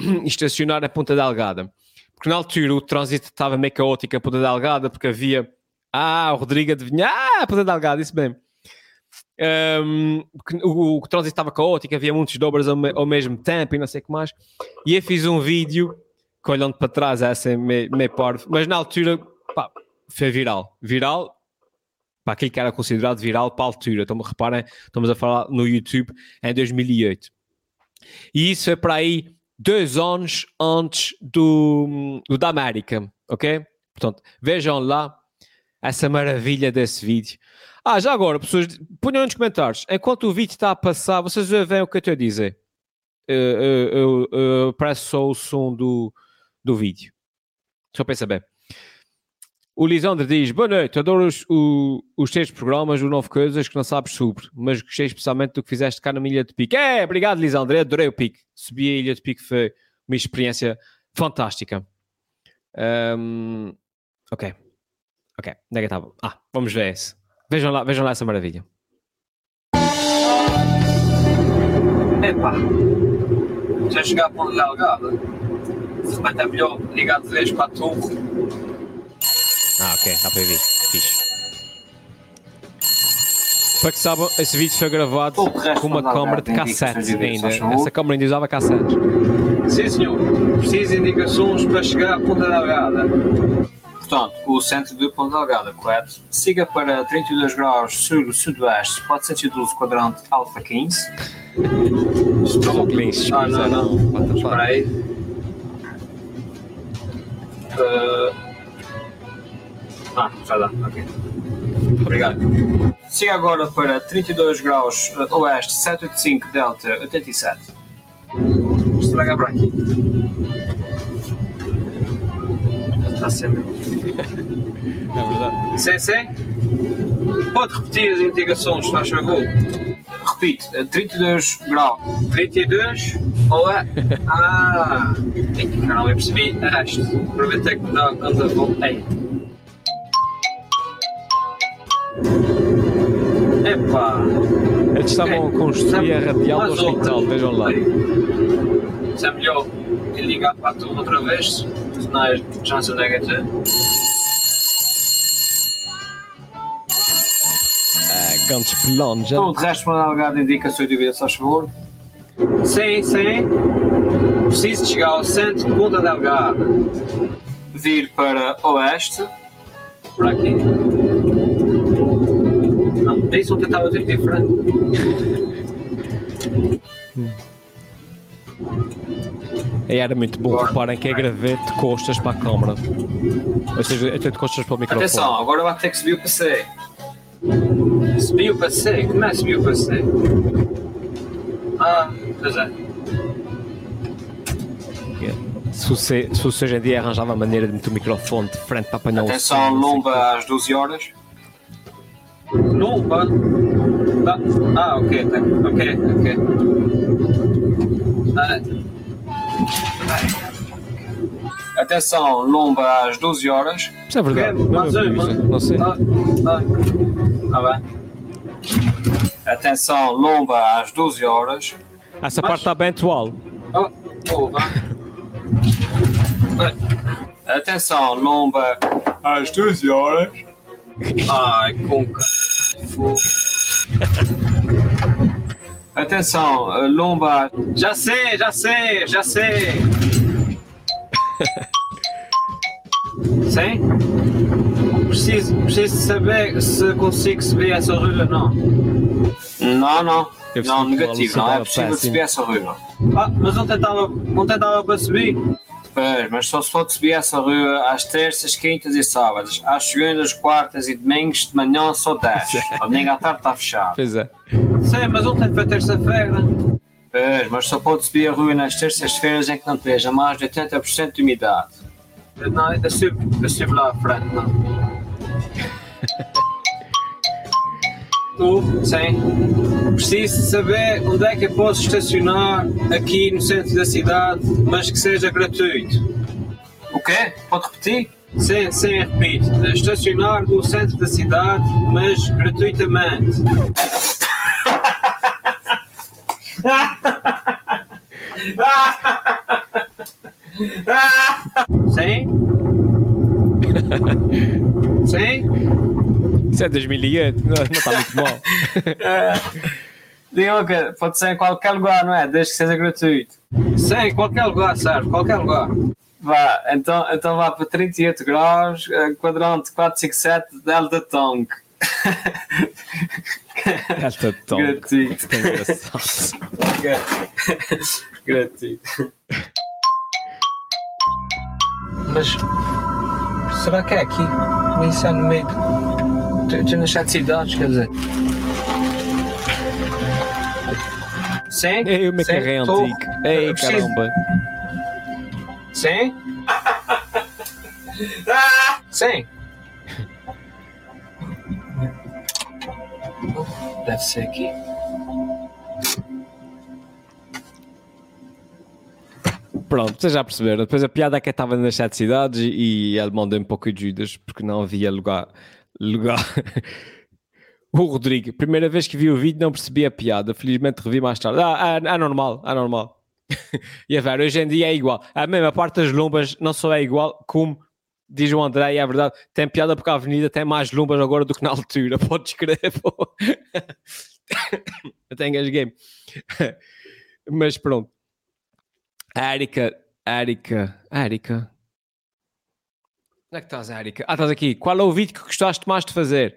[SPEAKER 1] (clears throat) estacionar na Ponta Delgada. Porque na altura o trânsito estava meio caótico a Ponta Delgada, porque havia. Ah, o Rodrigo adivinha. Ah, Ponta Delgada, isso mesmo. Um, o, o trânsito estava caótico, havia muitos dobras ao, me- ao mesmo tempo e não sei o que mais. E eu fiz um vídeo que olhando para trás é assim meio, meio parvo, mas na altura pá, foi viral. Viral para aquilo que era considerado viral para a altura. Então, reparem, estamos a falar no YouTube em 2008. E isso é para aí dois anos antes do, do da América, ok? Portanto, vejam lá essa maravilha desse vídeo. Ah, já agora, pessoas, ponham nos comentários. Enquanto o vídeo está a passar, vocês veem o que eu estou a dizer. Eu, eu, eu, eu só o som do, do vídeo. Só para saber. O Lisandro diz: Boa noite, adoro os, o- os teus programas, o Novo Coisas que não sabes sobre, mas gostei especialmente do que fizeste cá na Ilha de Pique. É, obrigado, Lisandro, adorei o Pique. Subir a Ilha de Pique foi uma experiência fantástica. Ahm, ok. Ok, onde é que estava? Ah, vamos ver esse. Vejam lá, vejam lá essa maravilha.
[SPEAKER 7] Epá, já chegar a Ponte Delgada, de repente é melhor ligar de vez para a torre.
[SPEAKER 1] Ah, ok, dá para ver. Fixe. Para que saibam, esse vídeo foi gravado com uma câmara de cassete ainda. Essa câmara ainda usava cassetes.
[SPEAKER 7] Sim, senhor. Preciso de indicações para chegar a Ponta Delgada. Portanto, o centro de Ponta Delgada, correto? Siga para 32 graus sul-sudoeste, 412 quadrante alfa 15.
[SPEAKER 1] Só que nem se
[SPEAKER 7] Ah, não, não. Espera aí. Ah, já dá, ok. Obrigado. Siga agora para 32 graus eh, oeste, 785 delta 87. Estraga para aqui. Está sempre. (laughs)
[SPEAKER 1] É verdade.
[SPEAKER 7] Sim, sim. Pode repetir as indicações, faz favor. Repite, eh, 32 graus. 32 ou (laughs) é? Ah! Caramba, eu percebi este. Aproveitei que dá anda bom. Ei. Epá!
[SPEAKER 1] Eles estavam a construir a radial do hospital, vejam lá.
[SPEAKER 7] Se é melhor ligar para a turma outra vez, senão a chance negativa.
[SPEAKER 1] Ah, Gantes pelonja.
[SPEAKER 7] Todo o resto para alugado indica a sua dívida, se faz favor. Sim, sim. Preciso de chegar ao centro de Ponta Delgada. Vir para oeste. Por aqui. Não, isso vou tentar outro diferente.
[SPEAKER 1] E era muito bom.
[SPEAKER 7] Agora.
[SPEAKER 1] Reparem que é gravete de costas para a câmara. Ou seja, até de costas para o microfone.
[SPEAKER 7] Atenção, agora vai ter que subir o passeio. Subir o passeio? Como é subir o passeio? Ah, pois é.
[SPEAKER 1] Se fosse, se fosse hoje em dia arranjava a maneira de meter o microfone de frente para apanhar o
[SPEAKER 7] Atenção,
[SPEAKER 1] não sei
[SPEAKER 7] lomba às 12 horas. Lomba? Ah, ah, ok, tá. ok, ok. Ah. Atenção, lomba às 12 horas.
[SPEAKER 1] Isso é verdade.
[SPEAKER 7] Ok,
[SPEAKER 1] Não,
[SPEAKER 7] mais
[SPEAKER 1] não,
[SPEAKER 7] uma.
[SPEAKER 1] não sei.
[SPEAKER 7] Ah, ah, ah, bem. Atenção, lomba às 12 horas.
[SPEAKER 1] Essa
[SPEAKER 7] Mas-
[SPEAKER 1] parte está bem atual.
[SPEAKER 7] Oh, oh, vá. Atenção, lomba às 12 horas. Ai. Fogo. Atenção, lomba. Já sei, já sei, já sei. Sim? Preciso, preciso saber se consigo subir essa rua. Não. Não, não. Não,
[SPEAKER 1] ser
[SPEAKER 7] negativo. Não é possível subir essa rua. Ah, mas ontem estava ontem estava para subir. Pois, mas só se pode subir essa rua às terças, quintas e sábados. Às segundas, quartas e domingos de manhã só 10. Ao domingo à tarde está fechado.
[SPEAKER 1] Pois é.
[SPEAKER 7] Sim, mas ontem foi terça-feira. Pois, mas só pode subir a rua nas terças-feiras em que não esteja mais de 80% de umidade. Não, eu subo, eu subo lá à frente, não. (laughs) Tu, sim. Preciso saber onde é que eu posso estacionar aqui no centro da cidade, mas que seja gratuito. O quê? Pode repetir? Sim, sim, repito. Estacionar no centro da cidade, mas gratuitamente. (laughs) Sim? Sim?
[SPEAKER 1] Isso é 2008, não, não está muito mal. (laughs)
[SPEAKER 7] Que pode ser em qualquer lugar, não é? Desde que seja gratuito. Sim, em qualquer lugar, serve, qualquer lugar. Vá, então, então vá para 38 graus, eh, quadrante 457, Delta Tongue. (laughs)
[SPEAKER 1] Esta tom.
[SPEAKER 7] Gratuito. (laughs) Gratuito. Mas será que é aqui? Isso é no meio. Estou nas sete cidades, quer dizer. Sim?
[SPEAKER 1] Ei, é
[SPEAKER 7] tô-
[SPEAKER 1] antigo. Ei,
[SPEAKER 7] eu preciso-
[SPEAKER 1] caramba.
[SPEAKER 7] Sim? Sim. Deve ser aqui.
[SPEAKER 1] pronto, vocês já perceberam. Depois a piada é que estava nas sete cidades e, e ele mandou um pouco de Judas porque não havia lugar. Lugar. (laughs) o Rodrigo, primeira vez que vi o vídeo não percebi a piada. Felizmente revi mais tarde. Ah, é, é normal, é normal. (laughs) e a ver, hoje em dia é igual. A mesma parte das lombas não só é igual, como diz o André, e é verdade, tem piada porque a avenida tem mais lombas agora do que na altura. (laughs) Podes crer, as game. Mas pronto. A Erika, Erika, Erika. Onde é que estás, Erika? Ah, estás aqui. Qual é o vídeo que gostaste mais de fazer?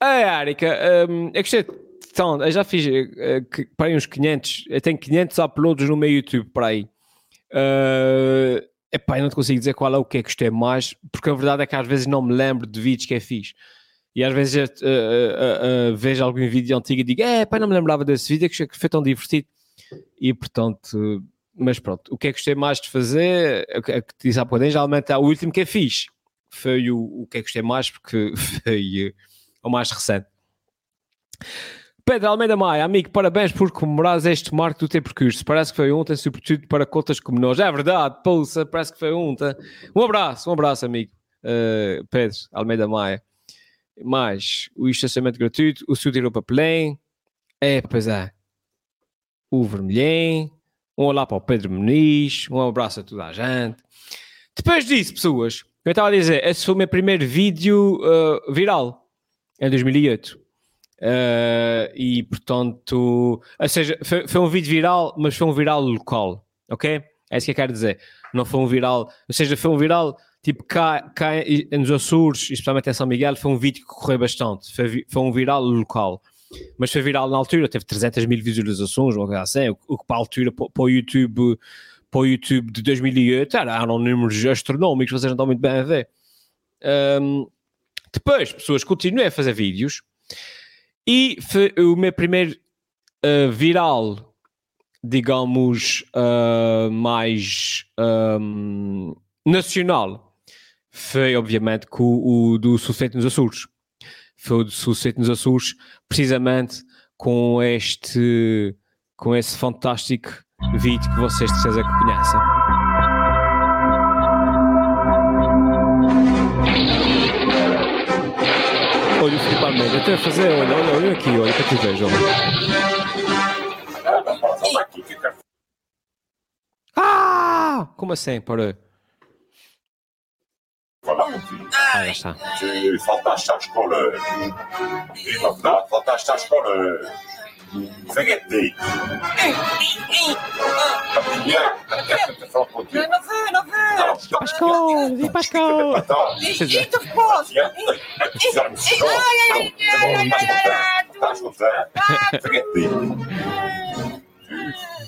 [SPEAKER 1] Ah, Erika, um, eu gostei. Então, eu já fiz uh, que, para aí uns 500. Eu tenho 500 uploads no meu YouTube para aí. Uh, epá, eu não te consigo dizer qual é o que é que gostei mais, porque a verdade é que às vezes não me lembro de vídeos que eu fiz. E às vezes uh, uh, uh, vejo algum vídeo antigo e digo, é, pá, não me lembrava desse vídeo, que foi tão divertido. E portanto, mas pronto, o que é que gostei mais de fazer, é o que disse há pouco, geralmente é o último que eu fiz. Foi o, o que é que gostei mais, porque (laughs) foi o mais recente. Pedro Almeida Maia, amigo, parabéns por comemorares este marco do teu percurso. Parece que foi ontem, sobretudo para contas como nós. É verdade, pulsa, parece que foi ontem. Um abraço, um abraço, amigo. Uh, Pedro Almeida Maia. Mais o estacionamento gratuito, o Sud Europa Plane. É, pois é. O Vermelhem. Um olá para o Pedro Muniz. Um abraço a toda a gente. Depois disso, pessoas, eu estava a dizer, esse foi o meu primeiro vídeo uh, viral em 2008. Uh, e portanto, ou seja, foi, foi, um vídeo viral, mas foi um viral local, ok? É isso que eu quero dizer. Não foi um viral, ou seja, foi um viral tipo cá, cá nos Açores, especialmente em São Miguel, foi um vídeo que correu bastante. Foi, foi um viral local, mas foi viral na altura, teve 300 mil visualizações, coisa assim, o, que para a altura, para, o YouTube. Para o YouTube de 2008 era, eram números astronómicos, vocês não estão muito bem a ver. Um, depois, pessoas continuem a fazer vídeos, e o meu primeiro uh, viral, digamos, uh, mais um, nacional foi, obviamente, com o, o do Sucesso nos Açores. Foi o do Sucesso nos Açores, precisamente com este, com esse fantástico vídeo que vocês de certeza que conhecem. Olha o Filipe Almeida, até fazer, olha, olha, olha aqui, olha para tu vejo. Ah! Como assim, para? Ah, já está.
[SPEAKER 9] Tu faltaste à escola. E na verdade, faltaste à escola. Spaghetti.
[SPEAKER 10] Não veux, non veux.
[SPEAKER 1] Pascal, dis Pascal.
[SPEAKER 10] Eat of course.
[SPEAKER 9] Spaghetti.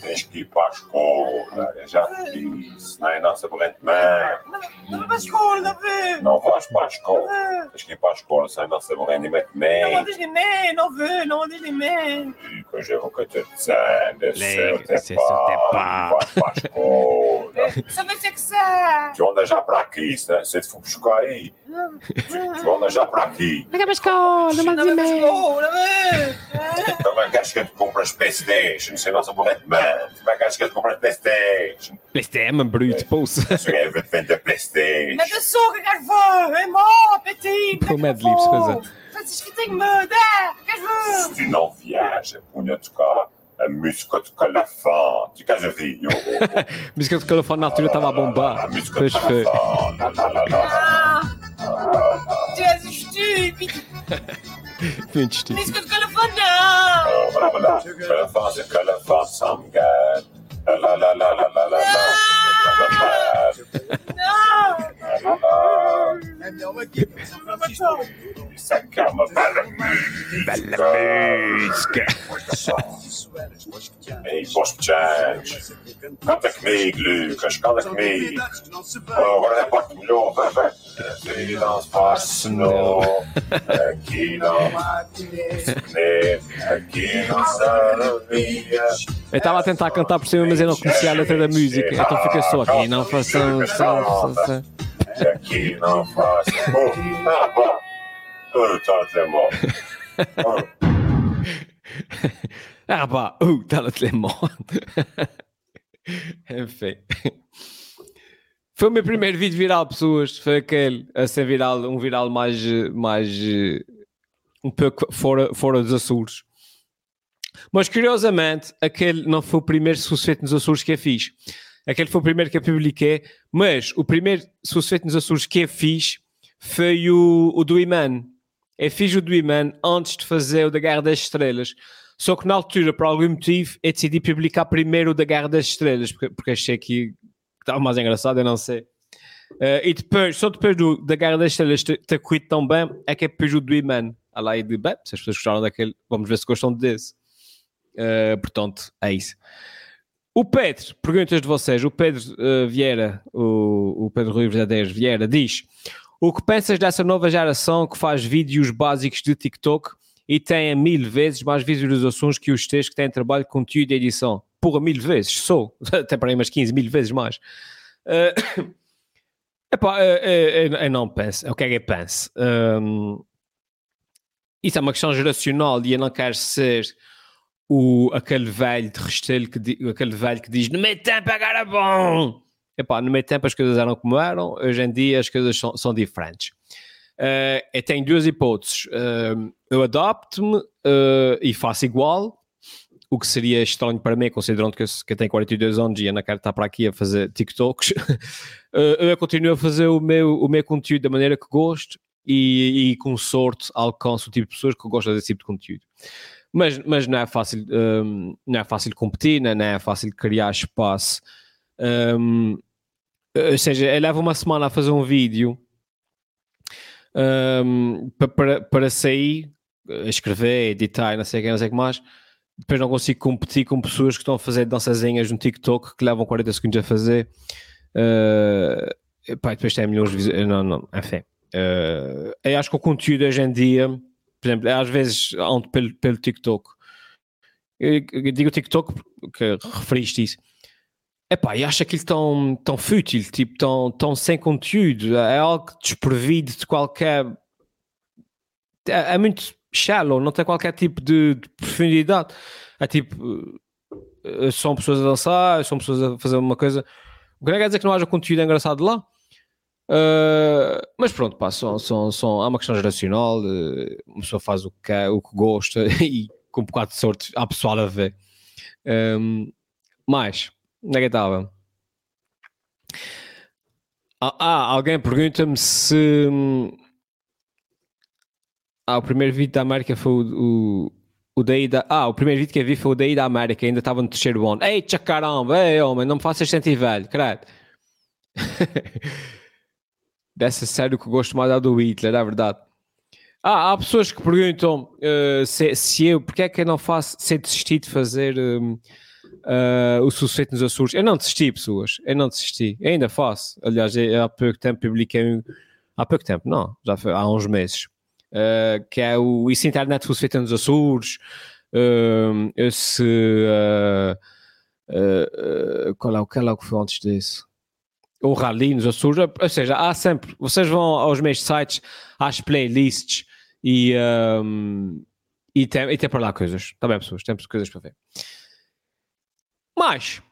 [SPEAKER 9] Tens que ir para a escola, eu já te disse, não é nossa corrente mãe.
[SPEAKER 10] Não vou para a escola, não veux.
[SPEAKER 9] Não vais para a escola, tens que ir para a escola, sem nossa corrente mãe.
[SPEAKER 10] Não vou deslimer, não veux, não vou deslimer.
[SPEAKER 9] E que eu vou te dizer,
[SPEAKER 1] Lembra,
[SPEAKER 9] é
[SPEAKER 1] c'est sur tes
[SPEAKER 9] pá, vais para a escola.
[SPEAKER 10] Ça veut ser que ça.
[SPEAKER 9] Tu andas já para aqui, se se te for buscar aí. Tu andas já para aqui.
[SPEAKER 1] Liga Pascal, não manda
[SPEAKER 10] a
[SPEAKER 1] e-mail.
[SPEAKER 9] Também queres que eu te compre as Playstation, sem nossa corrente mãe. Também queres que eu te compre as Playstation.
[SPEAKER 1] PlayStation.
[SPEAKER 9] Se eu vou te vender Playstation.
[SPEAKER 10] Mas eu sou que quero ver. É mó, petit.
[SPEAKER 1] Pô, Mad Libs, coisa.
[SPEAKER 10] Francisco, tenho medo. Ah, quero ver.
[SPEAKER 9] Se tu não viajas, punha a tocar a música do calafão. Tu queres ouvir? Eu-
[SPEAKER 1] Música do telefone na altura estava a bombar.
[SPEAKER 9] A música
[SPEAKER 1] Pois
[SPEAKER 9] do
[SPEAKER 1] foi.
[SPEAKER 9] calafão. Lá, lá, lá, lá.
[SPEAKER 10] Ah, tu és estúpido.
[SPEAKER 1] Muito estúpido.
[SPEAKER 10] Música de telefone, não.
[SPEAKER 9] Lá, lá, lá. Calafão, c'est calafão, some guy. Lá, lá, lá, lá, lá, lá, lá, lá.
[SPEAKER 10] Não.
[SPEAKER 9] Isso aqui é uma bela música.
[SPEAKER 1] Música.
[SPEAKER 9] Ei, boas pechantes. Canta comigo, Lucas, canta comigo. Oh, agora é a Aqui não. Aqui não. Aqui não
[SPEAKER 1] estava a tentar cantar por cima, mas eu não conhecia a letra da música. Então fica só aqui. Não só-
[SPEAKER 9] Aqui não faz. Oh, ah, bom. Tá dizer mal. Oh.
[SPEAKER 1] Ah, pá. Uh, está no telemóvel. (laughs) Enfim. Foi o meu primeiro vídeo viral, pessoas. Foi aquele a ser viral, um viral mais, mais um pouco fora, fora dos Açores. Mas curiosamente, aquele não foi o primeiro sucesso nos Açores que eu fiz. Aquele foi o primeiro que eu publiquei, mas o primeiro sucesso nos Açores que eu fiz foi o, o do Iman. Eu fiz o do Iman antes de fazer o da Guerra das Estrelas. Só que na altura, por algum motivo, eu decidi publicar primeiro o da Guerra das Estrelas, porque, porque achei que estava mais engraçado, eu não sei. Eh, e depois, só depois do, da Guerra das Estrelas ter, ter corrido tão bem, é que é depois o do Iman. Ah lá, e de, bem, se as pessoas gostaram daquele, vamos ver se gostam desse. Eh, portanto, é isso. O Pedro, perguntas de vocês, o Pedro eh, Vieira, o, o Pedro Rui Verdadeiros Vieira, diz: O que pensas dessa nova geração que faz vídeos básicos de TikTok e tem a mil vezes mais visualizações que os teus que têm trabalho, conteúdo e edição? Porra, mil vezes, sou, (laughs) até para aí umas 15 mil vezes mais. Eh, epá, eh, eu, eu não penso, o que é eu penso? Hum, isso é uma questão geracional e eu não quero ser o, aquele velho de Restelo, que aquele velho que diz no meu tempo era bom. Epá, no meu tempo as coisas eram como eram, hoje em dia as coisas são, são diferentes. Eh, eu tenho duas hipóteses. Eh, eu adapto-me eh, e faço igual, o que seria estranho para mim, considerando que eu, que eu tenho 42 anos e eu não quero estar para aqui a fazer TikToks. (laughs) Eh, eu continuo a fazer o meu, o meu conteúdo da maneira que gosto e, e com sorte alcanço o tipo de pessoas que gostam desse tipo de conteúdo. Mas, mas não é fácil, hum, não é fácil competir, né? não é fácil criar espaço. Hum, ou seja, eu levo uma semana a fazer um vídeo hum, pa- para, para sair, a escrever, editar, não sei não sei o que mais. Depois não consigo competir com pessoas que estão a fazer dançazinhas no TikTok que levam 40 segundos a fazer. Uh, pá, e depois tem milhões de visualizações. Não, não, enfim. Uh, eu acho que o conteúdo hoje em dia, por exemplo, às vezes ando pelo, pelo TikTok. Eu, eu digo TikTok porque referiste isso. Epá, e acho aquilo tão, tão fútil, tipo, tão, tão sem conteúdo. É algo desprovido de qualquer. É, é muito shallow, não tem qualquer tipo de, de profundidade. É tipo, eh, são pessoas a dançar, são pessoas a fazer uma coisa. O que não quer dizer que não haja conteúdo engraçado lá. Uh, mas pronto, pá, são, são, são, há uma questão geracional. Uh, uma pessoa faz o que quer, o que gosta (laughs) e com um bocado de sorte há pessoal a ver. Um, mais, onde é que estava? Ah, ah, alguém pergunta-me se. Ah, o primeiro vídeo da América foi o, o, o daí da. Ah, o primeiro vídeo que eu vi foi o daí da América, ainda estava no terceiro ano. Eita caramba, ei homem, não me faças sentir velho, credo. (laughs) Dessa série que eu gosto mais é do Hitler, é verdade. Ah, há pessoas que perguntam uh, se, se eu, porque é que eu não faço, se desisti de fazer um, uh, o sucesso nos Açores. Eu não desisti, pessoas, eu não desisti, eu ainda faço. Aliás, eu, há pouco tempo publiquei, há pouco tempo, não, já foi, há uns meses, uh, que é o Isso Internet Sucesso nos Açores, uh, esse. qual, é, o- qual é o que foi antes disso? o rally nos Açores, ou seja, há sempre, vocês vão aos meus sites, às playlists e, um, e, tem, e tem para lá coisas, bem pessoas, temos coisas para ver. Mas,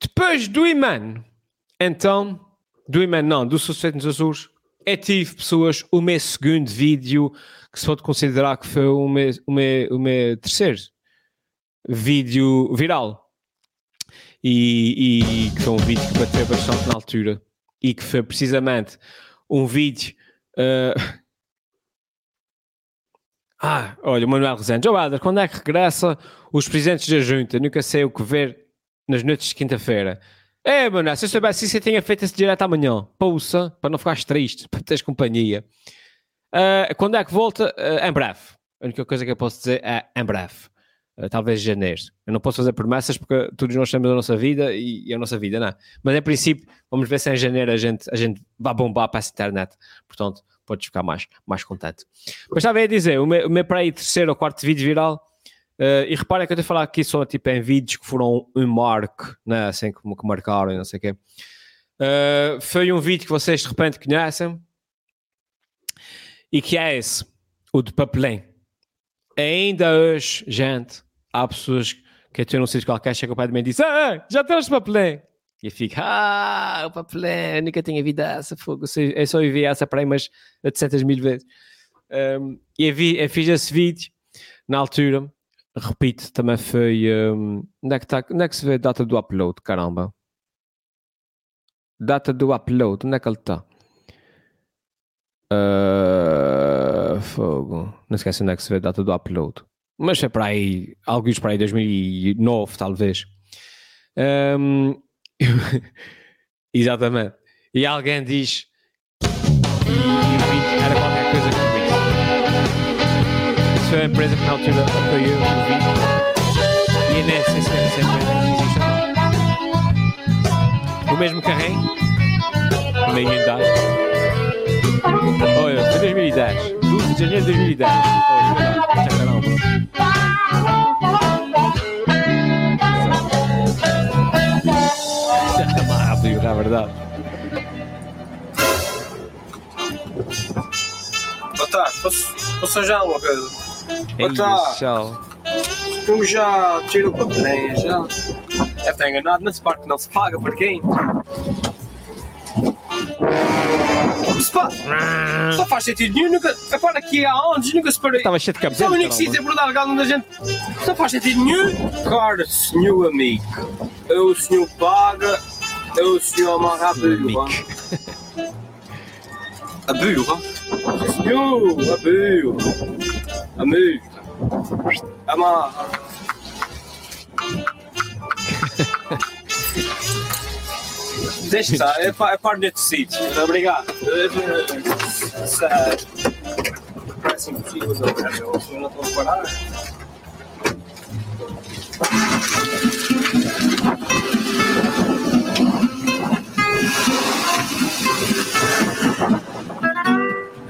[SPEAKER 1] depois do Iman, então, do Iman não, do Sucesso nos Açores, eu tive pessoas, o meu segundo vídeo, que se pode considerar que foi o meu, o meu, o meu terceiro vídeo viral e, e que foi um vídeo que bateu bastante na altura e que foi precisamente um vídeo uh, ah, olha, o Manuel Rezende, oh, Adler, quando é que regressa os presidentes da junta? Nunca sei o que ver nas noites de quinta-feira. É, Manuel, se eu soubesse isso, eu tinha feito esse direto amanhã. Pouça, para não ficares triste, (laughs) para teres companhia. Uh, quando é que volta? Uh, em breve. A única coisa que eu posso dizer é em breve. Uh, talvez janeiro. Eu não posso fazer promessas porque todos nós temos a nossa vida e, e a nossa vida, não é? Mas em princípio, vamos ver se em janeiro a gente, a gente vai bombar para essa internet. Portanto, podes ficar mais, mais contente. Mas estava a dizer, o meu, o meu para aí terceiro ou quarto vídeo viral, uh, e reparem que eu estou a falar aqui só tipo em vídeos que foram um marco, né? assim como que marcaram e não sei o quê. Uh, foi um vídeo que vocês de repente conhecem e que é esse, o de papelém. Ainda hoje, gente, há pessoas que tu não sei qualquer, pai de mim e diz: ah, já tens papelém. E eu fico, ah, o papelém, nunca tinha visto essa fogo. Eu só- Eu só vi essa para aí umas 700 mil vezes. Um, e eu, vi, eu fiz esse vídeo na altura. Repito, também foi. Um, onde, é que tá, onde é que se vê a data do upload? Caramba. Data do upload, onde é que ele está? Uh, fogo. Não esquece onde é que se vê a data do upload. Mas é para aí, alguns para aí 2009, talvez. Um, (laughs) exatamente. E alguém diz. Era qualquer. Isso a empresa que na altura apoiou o vídeo. E eu nem sei se essa empresa existe. O mesmo carrinho. Nem idade. Olha, foi 2010. 12 de janeiro de 2010. Olha. Já. Já rápido, na verdade.
[SPEAKER 7] Boa tarde, posso, posso já uma Boa tarde.
[SPEAKER 1] tchau.
[SPEAKER 7] Eu já tiro o papel, já. Eu tenho enganado nesse parque, não se paga para quem? Só faz sentido nenhum, nunca. É para aqui há anos, nunca se parei.
[SPEAKER 1] Estava cheio de
[SPEAKER 7] Só
[SPEAKER 1] cabelo.
[SPEAKER 7] o único sítio por dar onde a gente. Não faz sentido nenhum. Cara, senhor amigo, eu o senhor paga, eu o senhor amarra a burra. A burra? Senhor, a burra. Amigo. Amarra. Deixa estar, é para, é para neste sítio. Obrigado. Parece impossível, não estou.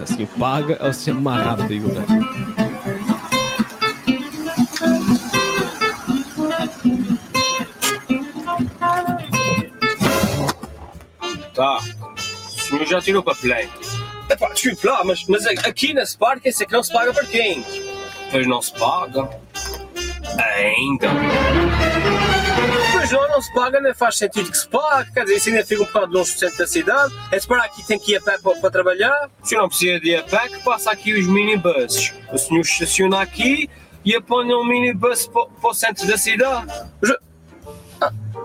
[SPEAKER 1] Assim, paga ou se amarra a
[SPEAKER 7] já tirou papelém. Epá, desculpe lá, mas, mas aqui nesse parque esse aqui não se paga para quem? Pois não se paga. Ainda. Pois não, não se paga, nem faz sentido que se pague. Quer dizer, isso ainda fica um bocado longe do centro da cidade. É para aqui tem que ir a pé para, para trabalhar. Senhor não precisa de ir a pé, que passa aqui os minibuses. O senhor estaciona aqui e apanha um minibus para, para o centro da cidade.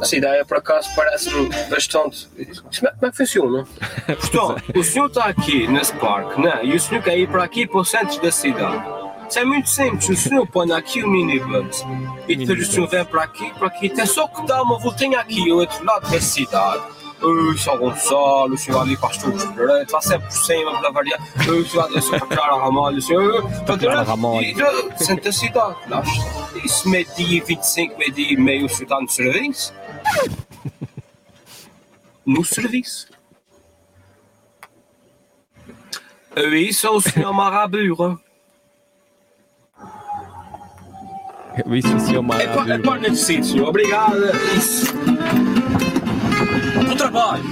[SPEAKER 7] Essa ideia, por acaso, parece-me bastante. Como é, é que funciona? Portanto, (laughs) o senhor está aqui nesse parque, né? E o senhor quer ir para aqui, para o centro da cidade. Isso é muito simples. O senhor põe aqui o minibus e depois o senhor vem para aqui, para aqui. Tem só que dar uma voltinha aqui, ao outro lado da cidade. Ui, São Gonçalo, o senhor ali para as torres de direito, vai sempre por cima, para variar. Ui, O senhor vai descer para tirar a ramalho, o senhor. Para
[SPEAKER 1] tirar a ramalho.
[SPEAKER 7] E, uh, Centro da cidade, lá. Isso, meio-dia e 25, meio-dia e meio, o senhor está no serviço. No serviço. Isso é o senhor amarra a burra.
[SPEAKER 1] Isso
[SPEAKER 7] É
[SPEAKER 1] amarra
[SPEAKER 7] para, é para nesse sítio, senhor. Obrigado. Isso. Bom trabalho.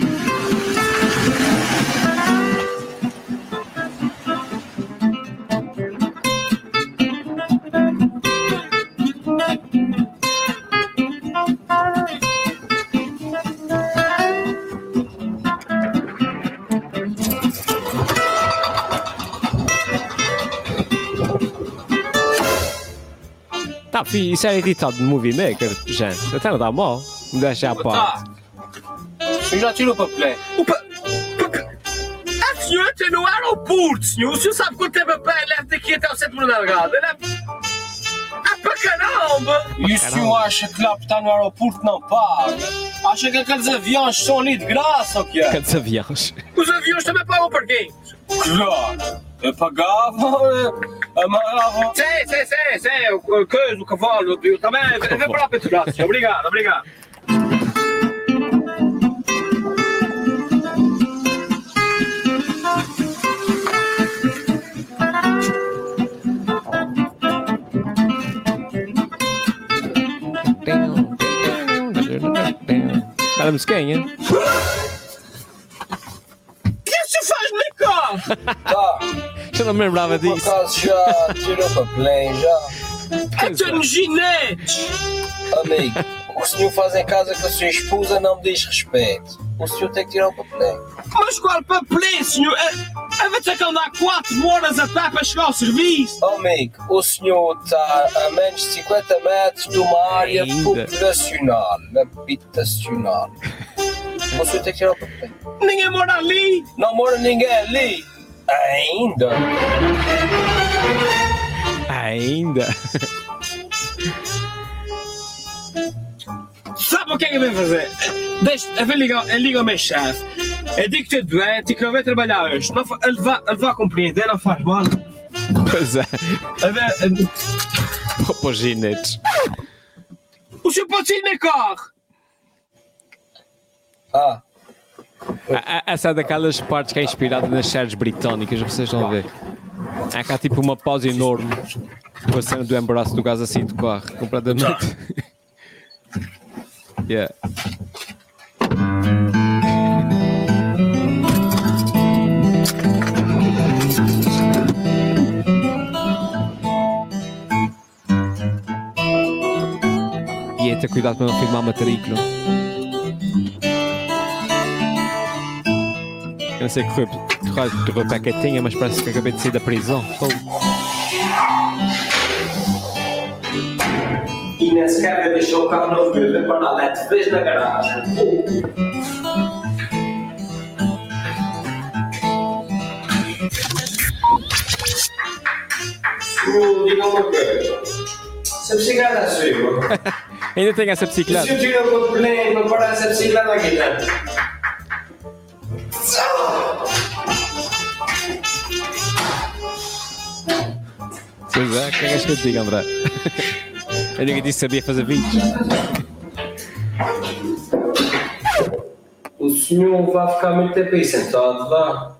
[SPEAKER 1] Tá, fi, isso era editado no Movie Maker, gente. Até não dá mal. Me deixa à parte.
[SPEAKER 7] Senhor já tirou o papelé. O pa... A senhora está no aeroporto, senhor. O senhor sabe quanto tempo a pé leva daqui até o centro da Delgado? Leva... Ah, para caramba! E o senhor acha que lá estar no aeroporto não paga? Acha que aqueles aviões são ali de graça ou que é?
[SPEAKER 1] Quantos aviões?
[SPEAKER 7] Os aviões também pagam parquinhos. Claro. Eu pagava, Sim, sim, sim, sim. O o coisa, o cavalo, eu também. Vem para lá, Petro senhor. Obrigado, obrigado.
[SPEAKER 1] Era musiquinha.
[SPEAKER 7] O que que se faz carro?
[SPEAKER 4] Tá,
[SPEAKER 1] Já não me lembrava
[SPEAKER 4] por
[SPEAKER 1] disso.
[SPEAKER 4] acaso já tirou papelém, já.
[SPEAKER 11] Até nos ginetes!
[SPEAKER 12] Amigo, o que o senhor faz em casa com a sua esposa não me diz respeito. O senhor tem que tirar o papel.
[SPEAKER 11] Mas qual papelê, senhor? A, a vai ter que andar 4 horas a pé para chegar ao serviço!
[SPEAKER 12] Amigo, o senhor está a menos de 50 metros de uma área
[SPEAKER 1] Ainda.
[SPEAKER 12] populacional, habitacional. O senhor tem que tirar o papel.
[SPEAKER 11] Ninguém mora ali!
[SPEAKER 12] Não mora ninguém ali. Ainda.
[SPEAKER 1] Ainda.
[SPEAKER 11] Sabe o que é que eu vou fazer? Deixa, eu ligar, eu ligo ao meu chefe. Eu digo que estou doente e que não vou trabalhar hoje. Não, ele, vai, ele vai compreender, não faz mal.
[SPEAKER 1] Pois é.
[SPEAKER 11] Vou
[SPEAKER 1] para os ginetes.
[SPEAKER 11] O senhor pode sair no carro!
[SPEAKER 12] Ah.
[SPEAKER 1] Essa é daquelas partes que é inspirada nas séries britânicas, vocês a ver. É cá tipo uma pausa enorme com a cena do embaraço do gás assim de carro, completamente. (laughs) yeah. E é ter cuidado para não filmar matrícula. Eu não sei que roupa, que raio de roupa é que tinha, mas parece que acabei de sair da prisão.
[SPEAKER 11] E nem sequer deixou o carro novo que eu para na LED, vez na garagem. Oh, diga uma coisa. Se a bicicleta é sua, (laughs)
[SPEAKER 1] Ainda tenho essa
[SPEAKER 11] se eu
[SPEAKER 1] bicicleta.
[SPEAKER 11] tirar o problema para essa bicicleta aqui dentro.
[SPEAKER 1] Pois é, quem é que eu digo, André? (laughs) Eu ninguém disse que sabia fazer vídeos.
[SPEAKER 7] O senhor vai ficar muito tempo aí sentado lá.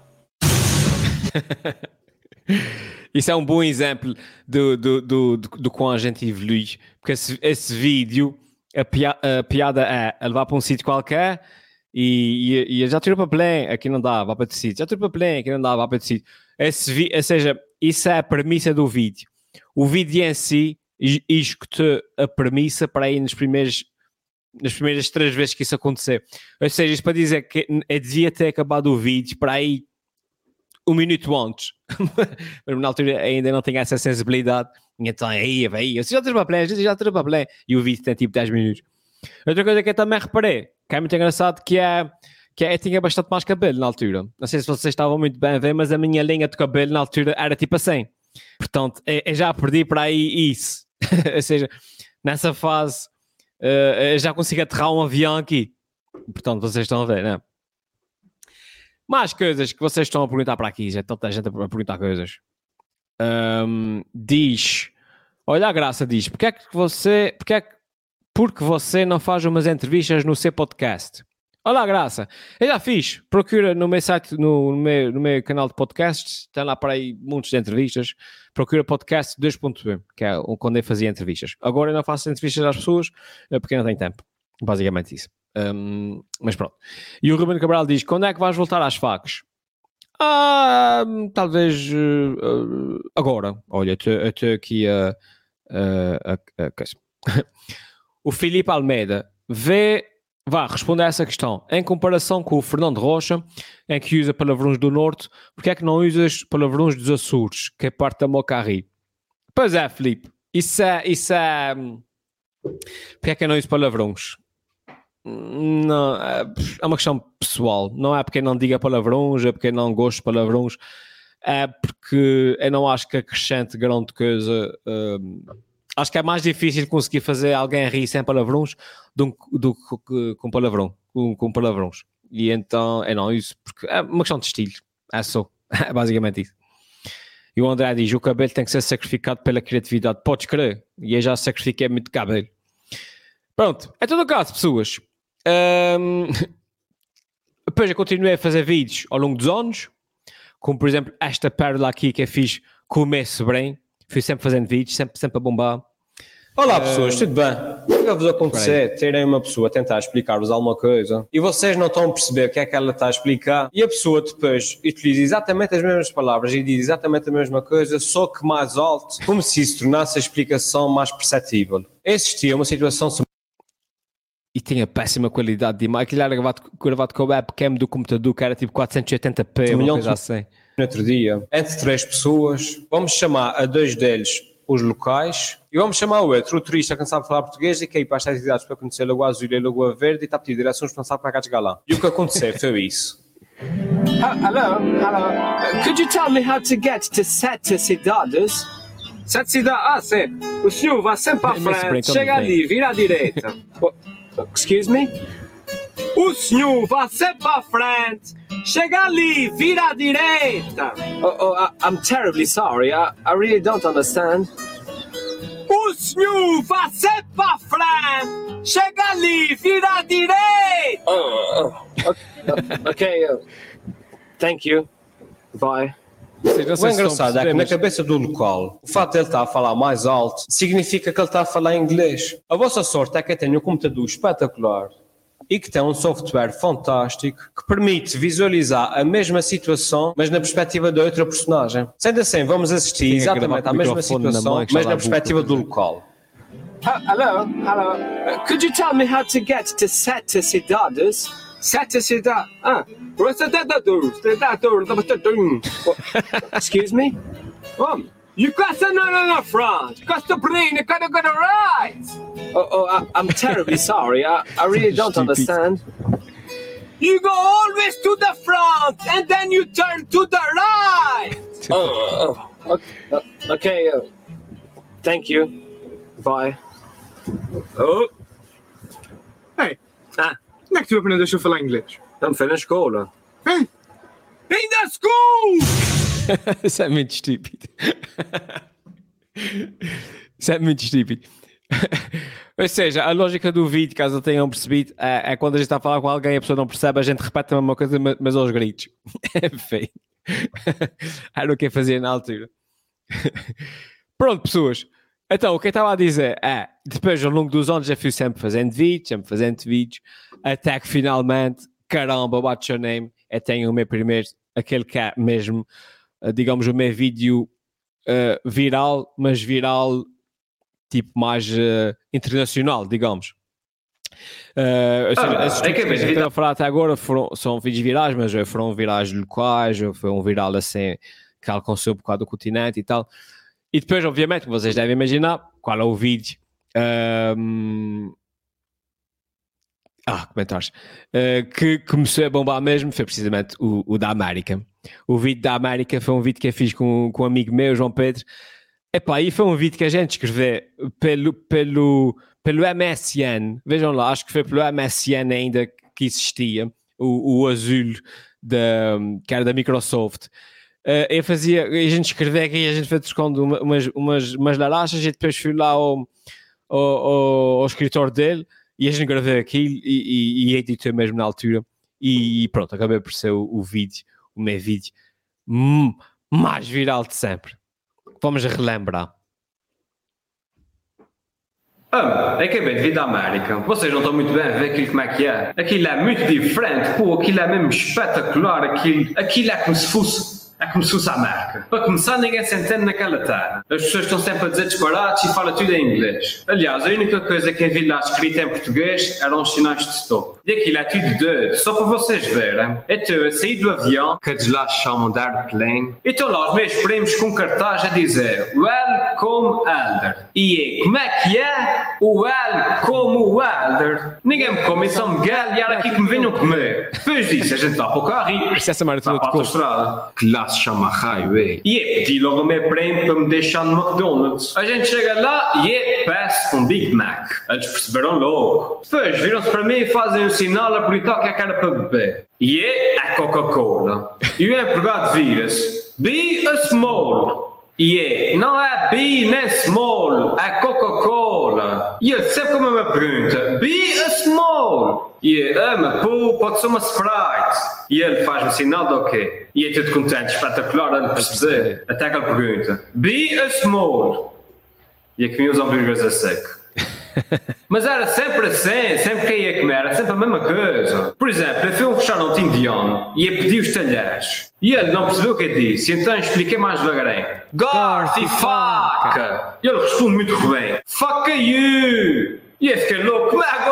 [SPEAKER 7] (laughs)
[SPEAKER 1] Isso é um bom exemplo do, do, do, do, do quão a gente evolui. Porque esse, esse vídeo, a, pia- a piada é ele vai para um sítio qualquer e, e, e já tirou para play, aqui não dá, vai para outro sítio. Já tirou para play, aqui não dá, vai para outro sítio. Esse ou seja, isso é a premissa do vídeo. O vídeo em si es- executa a premissa para aí nos primeiros nas primeiras três vezes que isso aconteceu. Ou seja, isso para dizer que devia ter acabado o vídeo para aí um minuto antes. (laughs) Mas na altura ainda não tinha essa sensibilidade. Então aí, aí, eu já para play, já para play. E o vídeo tem tipo 10 minutos. Outra coisa que eu também reparei, que é muito engraçado, que é que é, eu tinha bastante mais cabelo na altura. Não sei se vocês estavam muito bem a ver, mas a minha linha de cabelo na altura era tipo assim. Portanto, eu, eu já perdi para aí isso. (laughs) Ou seja, nessa fase, eh, eu já consigo aterrar um avião aqui. Portanto, vocês estão a ver, né? Mais coisas que vocês estão a perguntar para aqui, já tanta gente a perguntar coisas. Ahm, diz, olha a graça, diz, porque é que você, porque é que, porque você não faz umas entrevistas no seu podcast? A graça, eu já fiz, procura no meu site, no, no meu, no meu canal de podcasts, tem lá para aí muitos de entrevistas, procura podcast 2.b, que é quando eu fazia entrevistas. Agora eu não faço entrevistas às pessoas, eh, porque não tenho tempo, basicamente isso. Ahm, mas pronto. E o Ruben Cabral diz: quando é que vais voltar às facas? Ah, talvez eh, eh, agora. Olha, eu estou aqui a. a coisa. (laughs) o Filipe Almeida vê. Vá responder a essa questão. Em comparação com o Fernando Rocha, em que usa palavrões do Norte, porque é que não usas palavrões dos Açores, que é parte da Mocarri? Pois é, Filipe. Isso é. Isso é hum, porque é que eu não uso palavrões? Não, é é uma questão pessoal. Não é porque não diga palavrões, é porque não gosto de palavrões, é porque eu não acho que acrescente grande coisa. hum, acho que é mais difícil conseguir fazer alguém rir sem palavrões do, do que com palavrão, com, com palavrões. E então é não isso, porque é uma questão de estilo. É só. (laughs) É basicamente isso. E o André diz: o cabelo tem que ser sacrificado pela criatividade. Podes crer. E eu já sacrifiquei muito cabelo. Pronto, é todo o caso, pessoas. Ahm, (laughs) Depois eu continuei a fazer vídeos ao longo dos anos, como por exemplo esta pérola aqui que eu fiz com o meu sobrinho. Fui sempre fazendo vídeos, sempre, sempre a bombar.
[SPEAKER 7] Olá pessoas, tudo bem? O que vai vos acontecer? Terem uma pessoa a tentar explicar-vos alguma coisa e vocês não estão a perceber o que é que ela está a explicar e a pessoa depois utiliza exatamente as mesmas palavras e diz exatamente a mesma coisa, só que mais alto, como se isso tornasse a explicação mais perceptível. Existia uma situação
[SPEAKER 1] E tinha péssima qualidade de imagem. Aquilo era gravado, gravado com a webcam do computador, que era tipo 480p,
[SPEAKER 7] Um milhão de-
[SPEAKER 1] assim.
[SPEAKER 7] No outro dia, entre três pessoas, vamos chamar a dois deles os locais e vamos chamar o outro, o turista que não sabe falar português e que é ir para as cidades para conhecer Lagoa Azul e Lagoa Verde e está a pedir direções para sabe para cá chegar lá. E o que aconteceu foi isso.
[SPEAKER 11] Uh, (laughs) hello, hello. Could you tell me how to get to Sete Cidades? Sete Cidades. Ah, sim. O senhor vai sempre à frente, chega ali, vira à direita. (laughs) Oh, excuse me? O senhor vai sempre à frente, chega ali, vira à direita. Oh, oh, I, I'm terribly sorry. I, I really don't understand. O senhor vai sempre à frente, chega ali, vira à direita. Oh, oh, okay, uh, thank you. Bye.
[SPEAKER 7] O engraçado é que na cabeça do local, o fato de ele estar a falar mais alto significa que ele está a falar inglês. A vossa sorte é que eu tenho um computador espetacular e que tem um software fantástico que permite visualizar a mesma situação, mas na perspectiva de outra personagem. Sendo assim, vamos assistir
[SPEAKER 1] que gravar
[SPEAKER 7] exatamente à mesma
[SPEAKER 1] na
[SPEAKER 7] situação,
[SPEAKER 1] que
[SPEAKER 7] mas na perspectiva do local.
[SPEAKER 11] hello, hello. Uh, could you tell me how to get to Sete Cidades? Sete Cidades. Ah, Cidades. (laughs) Excuse me? Um, you got to know in the front. You got to bring, you got to go to the right. Oh, oh I, I'm terribly (laughs) sorry. I, I really don't
[SPEAKER 1] Stupid.
[SPEAKER 11] understand. You go always to the front and then you turn to the right. oh, oh, okay. uh, okay uh, thank you. Bye. Oh.
[SPEAKER 13] Hej,
[SPEAKER 11] Ah,
[SPEAKER 13] como é que tu aprendeste a falar inglês?
[SPEAKER 11] não foi na escola.
[SPEAKER 13] Hã?
[SPEAKER 11] In the school! (laughs)
[SPEAKER 1] Isso é muito estúpido. Isso é muito estúpido. Ou seja, a lógica do vídeo, caso tenham percebido, é, é quando a gente está a falar com alguém e a pessoa não percebe, a gente repete a mesma coisa, ma- mas aos gritos. (laughs) É feio. Era o que eu fazia na altura. Pronto, pessoas. Então, o que eu estava a dizer é, depois ao longo dos anos já fui sempre fazendo vídeos, sempre fazendo vídeos, até que finalmente, caramba, what's your name? Eu tenho o meu primeiro, aquele que é mesmo, digamos, o meu vídeo eh, viral, mas viral tipo mais eh, internacional, digamos. Seja,
[SPEAKER 7] Ah,
[SPEAKER 1] esses
[SPEAKER 7] é que é
[SPEAKER 1] vídeos que a falar até agora foram, são vídeos virais, mas foram virais locais, foi um viral assim que alcançou por causa do continente e tal. E depois, obviamente, vocês devem imaginar, qual é o vídeo? Ahm, Ah, comentários. Uh, que começou a bombar mesmo foi precisamente o, o da América. O vídeo da América foi um vídeo que eu fiz com, com um amigo meu, João Pedro. Epá, e foi um vídeo que a gente escreveu pelo, pelo, pelo MSN. Vejam lá, acho que foi pelo MSN ainda que existia, o, o azul da, que era da Microsoft. Uh, eu fazia, a gente escrevia aqui, a gente foi trocando uma- umas, umas, umas larachas e depois fui lá ao, ao, ao, ao escritor dele e a gente gravou aquilo e, e, e editou mesmo na altura e, pronto, acabei por ser o, o vídeo, o meu vídeo hum, mais viral de sempre. Vamos relembrar.
[SPEAKER 7] Ah, é que é bem devido à América. Vocês não estão muito bem a ver aquilo como é que é. Aquilo é muito diferente, pô, aquilo é mesmo espetacular. Aquilo, aquilo é como se fosse. É como se fosse a América. Para começar, ninguém se entende naquela terra. As pessoas estão sempre a dizer disparates e falam tudo em inglês. Aliás, a única coisa que vi lá escrita em português eram os sinais de stop. E aquilo é tudo doido, só para vocês verem. Então, eu saí do avião, que eles lá chamam de airplane, e estão lá os meus primos com cartaz a dizer Welcome Elder. E é, como é que é? O El como o Elder. Ninguém me come em São Miguel e era aqui que me venham comer. Depois disso, a gente vai para o carro e...
[SPEAKER 1] Isso é toda
[SPEAKER 7] para a
[SPEAKER 1] de cor.
[SPEAKER 7] Se chama highway. E é, pedi logo meu primo para me deixar no McDonald's. A gente chega lá e é, peço um Big Mac. Eles perceberam logo. Depois viram-se para mim e fazem um sinal a o que é que era para beber. E é a Coca-Cola. E o empregado vira-se. Be a small. E é, não é B nem small, é Coca-Cola. E ele sempre com a mesma pergunta, be a small. E é, mas pô, pode ser uma Sprite. E ele faz-me sinal de ok. E é tudo contente, espetacular, a perceber. Até que ele pergunta, be a small. e eu comia os hambúrgueres a seco. Mas era sempre assim, sempre que ia comer, era sempre a mesma coisa. Por exemplo, eu fui a um restaurante indiano e eu pedi os talheres. E ele não percebeu o que eu disse, então expliquei mais devagarinho. Garfo e faca! E ele responde muito bem: Fuck you! E eu fiquei louco, como é agora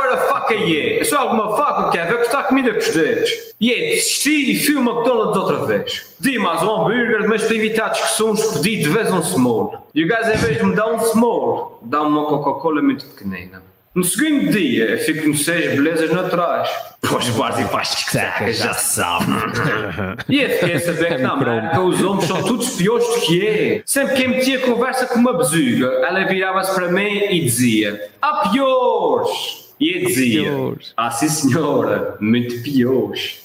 [SPEAKER 7] you? É só alguma faca que quer ver a comida com os dedos. E eu desisti e fui ao McDonald's outra vez. Pedi mais um hambúrguer, mas para evitar discussões pedi de vez um small. E o gajo, em vez de me dar um small, dá-me uma Coca-Cola muito pequenina. No segundo dia, eu fico com seis belezas naturais. Pois bares e que secas, já sabe. E eu fiquei a saber que na América os homens são todos piores do que é. Sempre que eu metia conversa com uma bezuga, ela virava-se para mim e dizia: Há piores! E eu dizia: Ah, sim senhora, muito piores.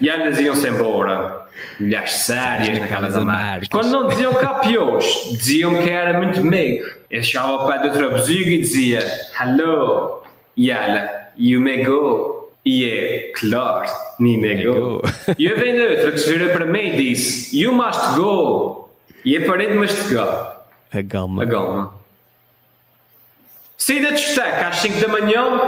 [SPEAKER 7] E elas iam-se embora. Mulheres sérias naquelas Américas. Quando não diziam que há piores, diziam que era muito meio. Eu chegava ao pé de outra bezuga e dizia: Hello. E ela: You may go. E é, claro, me may go. (laughs) E eu venho outra que se vira para mim e disse: You must go. E eu parei de mastigar.
[SPEAKER 1] A gama.
[SPEAKER 7] A gama. Saí da discoteca às 5 da manhã,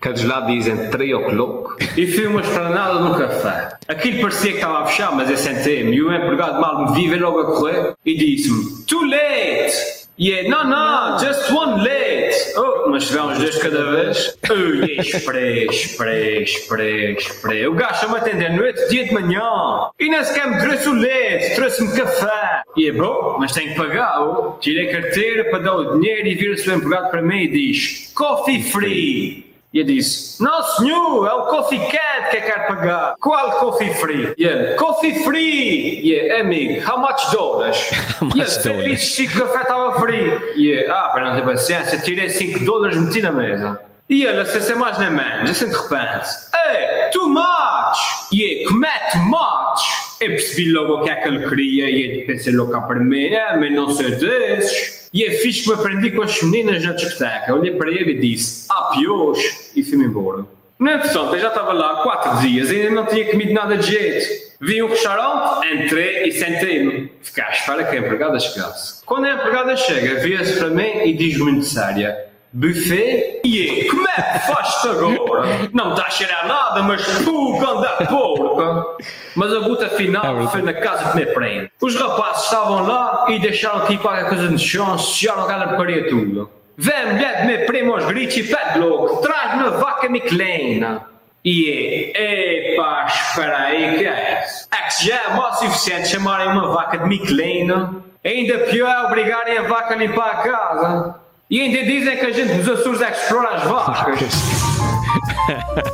[SPEAKER 7] que eles lá dizem 3 o'clock, e fui uma esplanada num café. Aquilo parecia que estava a fechar, mas eu sentei-me e o empregado mal me viu veio logo a correr e disse-me: Too late! E é, não, não, just one late. Oh, mas tivemos dois cada vez. Ui, esperei, esperei, esperei, esperei. O gajo a me atender no outro dia de manhã. E nem sequer me trouxe o leite, trouxe-me café. E é bom, mas tenho que pagar. oh. Tirei a carteira para dar o dinheiro e vira-se o empregado para mim e diz: Coffee free. E eu disse: Não, senhor, é o Coffee Cat que eu quero pagar. Qual Coffee Free? E ele: Coffee Free. E eu, amigo, how much dollars? (laughs) E ele: "Você disse que o café estava. E eu, ah, para não ter paciência, tirei 5 dólares e meti na mesa. E ele, sem mais nem menos, assim de repente: Ei, too much. E eu, como é too much? Eu percebi logo o que é que ele queria e eu pensei logo cá para mim: É, mas não sei desses. E é fixe que me aprendi com as meninas na discoteca. Olhei para ele e disse: Ah, piores. E fui-me embora. No entretanto, eu já estava lá quatro dias e ainda não tinha comido nada de jeito. Vi um restaurante, entrei e sentei-me. Fiquei à espera que a empregada chegasse. Quando a empregada chega, vira-se para mim e diz muito séria: Buffet? E como é que faz-te agora? Não está a cheirar nada, mas pô, anda porca! Mas a luta final foi na casa de me prende. Os rapazes estavam lá e deixaram aqui qualquer coisa no chão, sujaram aquela porcaria tudo. Vem a mulher de me primo aos gritos e pede logo, traz-me a vaca Michelina. E é, epá, espera aí, que é isso? É que já é mal suficiente chamarem uma vaca de Michelina, ainda pior é obrigarem a vaca a limpar a casa. E ainda dizem que a gente nos Açores é que explora as vacas. (laughs)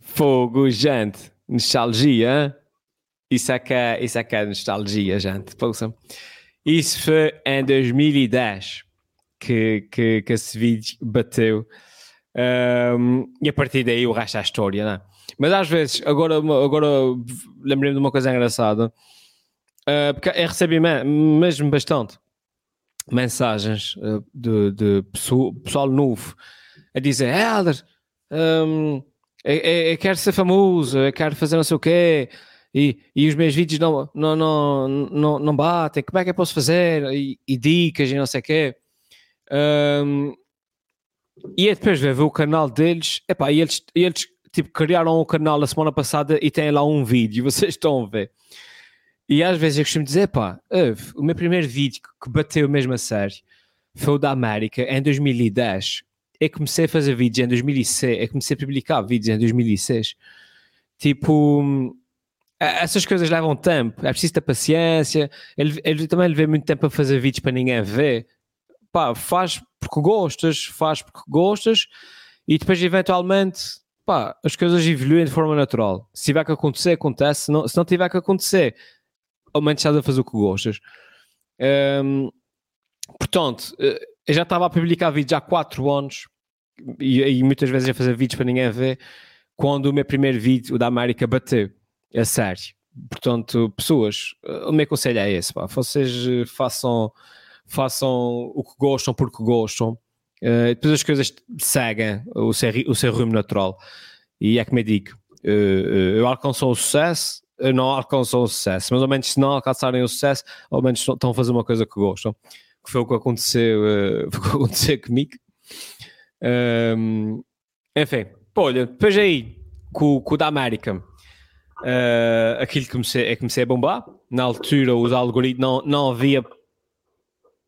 [SPEAKER 1] Fogo, gente. Nostalgia. Isso é que é, isso é, que é nostalgia, gente. Poxa. Isso foi em 2010 que, que, que esse vídeo bateu. Um, e a partir daí o resto é a história, não é? Mas às vezes, agora, agora lembrei-me de uma coisa engraçada. Uh, porque eu recebi me- mesmo bastante mensagens uh, de, de pessoal, novo a dizer: Helder, um, eu, eu- eu quero ser famoso, eu quero fazer não sei o quê, e, e os meus vídeos não, não, não, não, não batem, como é que eu posso fazer? E, e dicas e não sei o quê. Um, e eu depois ver o canal deles, epá, e eles, eles tipo, criaram um canal a semana passada e têm lá um vídeo, (laughs) vocês estão a ver. E às vezes eu costumo dizer, pá, ouve, o meu primeiro vídeo que bateu mesmo a sério foi o da América em 2010. Eu comecei a fazer vídeos em 2006, eu comecei a publicar vídeos em 2006. Tipo, essas coisas levam tempo, é preciso ter paciência. Ele, ele também levei muito tempo a fazer vídeos para ninguém ver. Pá, faz porque gostas, faz porque gostas e depois eventualmente pá, as coisas evoluem de forma natural. Se tiver que acontecer, acontece. Se não, se não tiver que acontecer, ao menos estás a fazer o que gostas. Hum, portanto, eh, eu já estava a publicar vídeos há 4 anos e, e muitas vezes a fazer vídeos para ninguém ver quando o meu primeiro vídeo, o da América, bateu. A sério. Portanto, pessoas, eh, o meu conselho é esse, pá. Vocês eh, façam, façam o que gostam porque gostam. Eh, depois as coisas seguem o seu, o seu rumo natural. E é como eu digo, eh, eu alcanço o sucesso, não alcanço o sucesso, mas ao menos se não alcançarem o sucesso, ao menos estão a fazer uma coisa que gostam. que foi o que aconteceu, eh, (laughs) foi o que aconteceu comigo. Ahm, enfim, pô, olha, depois aí, com, com o da América, eh, aquilo que comecei, é comecei a bombar. Na altura, os algoritmos, não, não havia,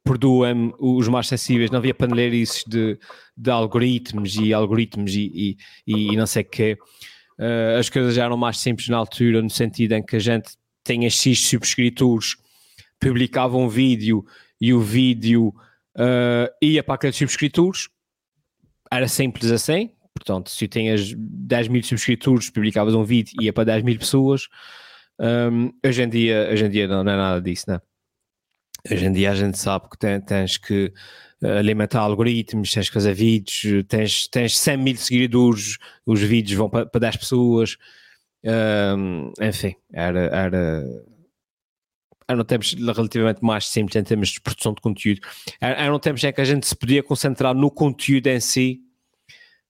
[SPEAKER 1] perdoem os mais sensíveis, não havia paneleirices de, de algoritmos e algoritmos e, e, e não sei o quê. Eh, as coisas já eram mais simples na altura, no sentido em que a gente tinha X subscritores, publicava um vídeo e o vídeo eh, ia para aqueles subscritores. Era simples assim. Portanto, se tinhas 10 mil subscritores, publicavas um vídeo e ia para 10 mil pessoas. Um, hoje, em dia, hoje em dia não, não é nada disso, não é? Hoje em dia a gente sabe que tens que alimentar algoritmos, tens que fazer vídeos, tens, tens 100 mil seguidores, os vídeos vão para, para 10 pessoas. Um, enfim, era, era, eram tempos relativamente mais simples em termos de produção de conteúdo. Era- Eram tempos em que a gente se podia concentrar no conteúdo em si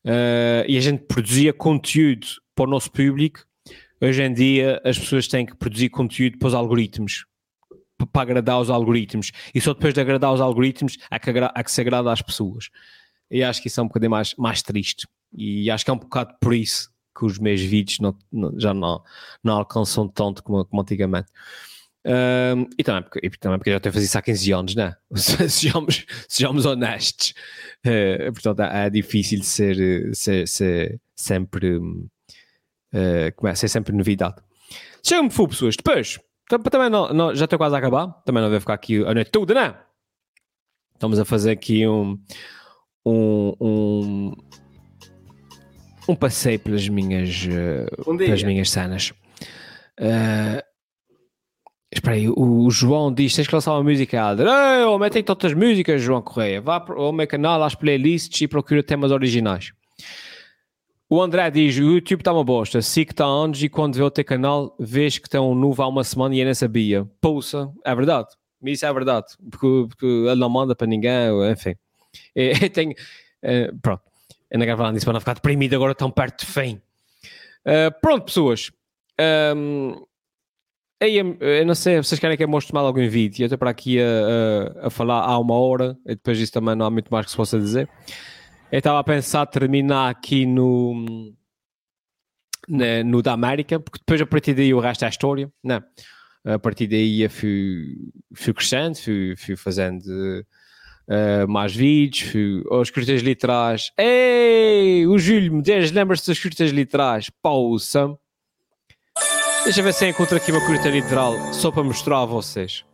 [SPEAKER 1] eh, e a gente produzia conteúdo para o nosso público. Hoje em dia as pessoas têm que produzir conteúdo para os algoritmos, para agradar os algoritmos. E só depois de agradar os algoritmos é que, agra- é que se agrada às pessoas. E acho que isso é um bocadinho mais, mais triste. E acho que é um bocado por isso que os meus vídeos não- não- já não, não alcançam tanto como, como antigamente. Um, e, também porque, e também porque já estou a fazer isso há 15 anos, né? (laughs) sejamos, sejamos honestos. Eh, portanto, é, é difícil ser, ser, ser sempre. eh, como é? Ser sempre novidade. Chega-me pessoas. Depois, também não, não- já estou quase a acabar. Também não devo ficar aqui a noite toda, né? Estamos a fazer aqui um. Um, um, um passeio pelas minhas, eh,
[SPEAKER 11] Um dia.
[SPEAKER 1] pelas minhas cenas. Eh, Espera aí, o, o João diz: tens que lançar uma música, Alder. Ei, homem, tem tantas músicas, João Correia. Vá ao meu canal, às playlists e procura temas originais. O André diz: o YouTube está uma bosta. Sigo está anos e quando vê o teu canal, vês que tem um novo há uma semana e eu nem sabia. Pouça, é verdade. Isso é verdade. Porque, porque ele não manda para ninguém, enfim. (laughs) Eu, tenho. eh, pronto. Eu não quero falar nisso para não ficar deprimido agora tão perto de fim. Eh, pronto, pessoas. Ahm, Ei, eu eu não sei, vocês querem que eu mostre mais algum vídeo? Eu estou para aqui a, a- a falar há uma hora, e depois disso também não há muito mais que se possa dizer. Eu estava a pensar terminar aqui no, na- no da América, porque depois a partir daí o resto é história, não A partir daí eu fui, fui crescendo, fui, fui fazendo eh, mais vídeos, fui, os escritas literais. Ei, o Júlio Medeiros, lembra-se dos escritas literais? Pausa. Deixa eu ver se eu encontro aqui uma curta literal só para mostrar a vocês.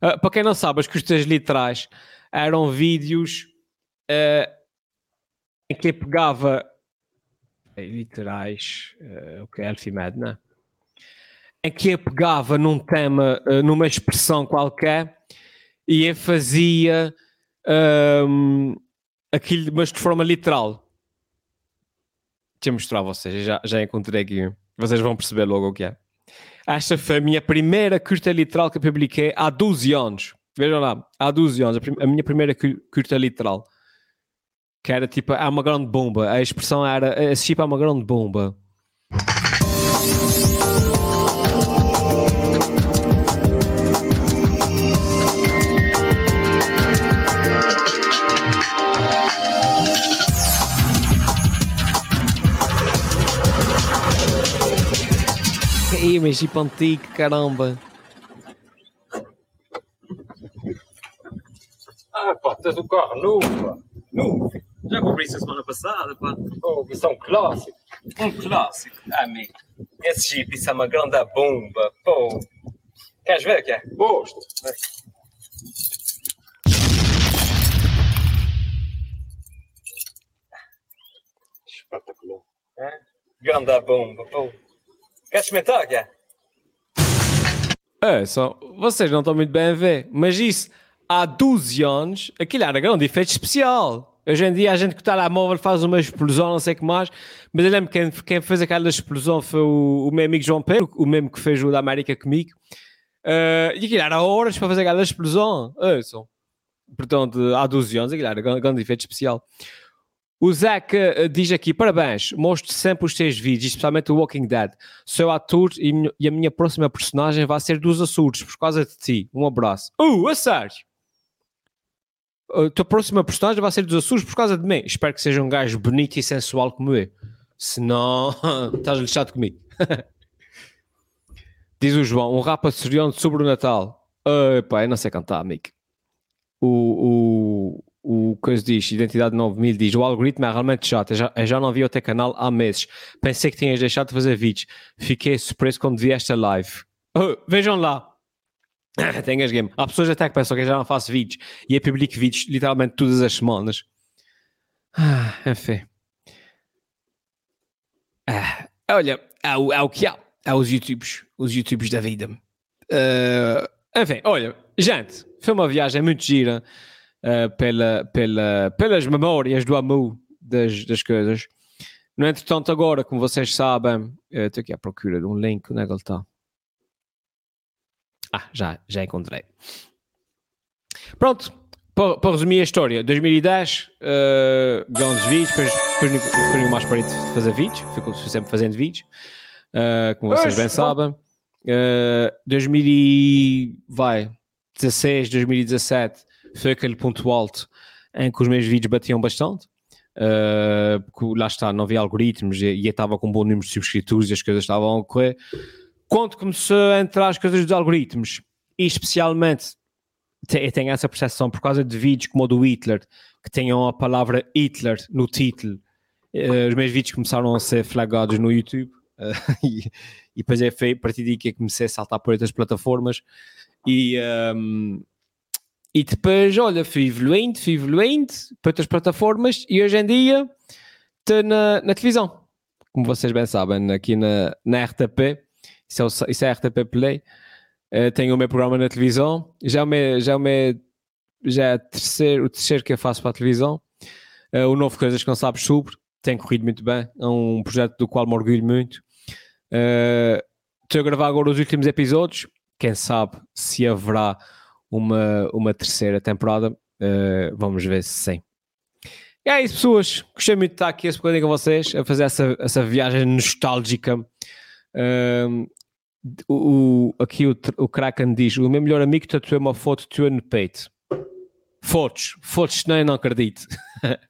[SPEAKER 1] Ah, para quem não sabe, as curtas literais eram vídeos ah, em que pegava eh, literais, ah, o que é Elfimed? Em que pegava num tema, ah, numa expressão qualquer e fazia ahm, aquilo, mas de forma literal. Deixa eu mostrar a vocês, já, já encontrei aqui. Vocês vão perceber logo o que é. Esta foi a minha primeira curta literal que eu publiquei há 12 anos. Vejam lá, há 12 anos, a, a minha primeira cu- curta literal. Que era tipo, é uma grande bomba. A expressão era, esse chip é uma grande bomba. Ih, mas chip antigo, caramba.
[SPEAKER 11] Ah, pá, tens o carro novo, pá. Novo.
[SPEAKER 1] Já comprei isso a semana passada, pá.
[SPEAKER 11] Oh, isso é um clássico.
[SPEAKER 1] Um clássico, amigo. Esse Jeep, isso é uma grande bomba, pô. Queres ver o que é?
[SPEAKER 11] Gosto. Espetacular.
[SPEAKER 1] É? Grande bomba, pô. Queres experimentar o que é? É, só, vocês não estão muito bem a ver, mas isso há 12 anos, aquilo era grande efeito especial. Hoje em dia a gente que está lá móvel faz uma explosão, não sei o que mais, mas eu lembro que quem, quem fez aquela explosão foi o, o meu amigo João Pedro, o mesmo que fez o da América comigo. Eh, e aquilo era horas para fazer aquela explosão. É, só. Portanto, há 12 anos aquilo era grande, grande efeito especial. O Zac eh, diz aqui: parabéns, mostro sempre os teus vídeos, especialmente o Walking Dead. Sou ator e, e a minha próxima personagem vai ser dos Açores, por causa de ti. Um abraço. Uh, a sério? A tua próxima personagem vai ser dos Açores por causa de mim. Espero que seja um gajo bonito e sensual como eu. Senão, (laughs) estás lixado comigo. (laughs) Diz o João: um rap açoriano sobre o Natal. Epá, eu não sei cantar, amigo. O, o, o coisa diz, Identidade 9000 diz, o algoritmo é realmente chato, eu já, eu já não vi o teu canal há meses. Pensei que tinhas deixado de fazer vídeos. Fiquei surpreso quando vi esta live. Oh, vejam lá. (laughs) Tenhas game. Há pessoas até que pensam que eu já não faço vídeos e eu publico vídeos literalmente todas as semanas. Ah, enfim. Ah, olha, é o, é o que há. É os YouTubes. Os YouTubes da vida. Ah, enfim, olha, gente, foi uma viagem muito gira ah, pela, pela, pelas memórias do amor das, das coisas. No entretanto, agora, como vocês sabem, estou aqui à procura de um link, onde é que ele está? Ah, já, já encontrei. Pronto, para, para resumir a história, 2010, uh, grandes vídeos, depois, depois, depois nunca mais parei de fazer vídeos, fico sempre fazendo vídeos, uh, como vocês bem sabem. Uh, 2016, 2017 foi aquele ponto alto em que os meus vídeos batiam bastante. Uh, porque lá está, não havia algoritmos e, e eu estava com um bom número de subscritores e as coisas estavam a correr. Quando começou a entrar as coisas dos algoritmos, e especialmente te- eu tenho essa percepção por causa de vídeos como o do Hitler, que tenham a palavra Hitler no título, eh, os meus vídeos começaram a ser flagados no YouTube eh, (laughs) e, e depois é feio, a partir daí que eu comecei a saltar por outras plataformas. E, ehm, e depois, olha, fui evoluindo, fui evoluindo para outras plataformas e hoje em dia estou na, na televisão, como vocês bem sabem, aqui na, na RTP, isso é, o- isso é a RTP Play. Eh, tenho o meu programa na televisão, já é o meu, já é o meu já é terceiro, o terceiro que eu faço para a televisão. Eh, o novo Coisas que não sabes sobre, tem corrido muito bem, é um projeto do qual me orgulho muito. Eh, Estou a gravar agora os últimos episódios, quem sabe se haverá uma, uma terceira temporada, vamos ver se sim. E é isso, pessoas. Gostei muito de estar aqui esse bocadinho com vocês, a fazer essa, essa viagem nostálgica. O, aqui o, o Kraken diz: O meu melhor amigo tatuou uma foto tua no peito. Fotos, fotos, não, eu não acredito. (laughs)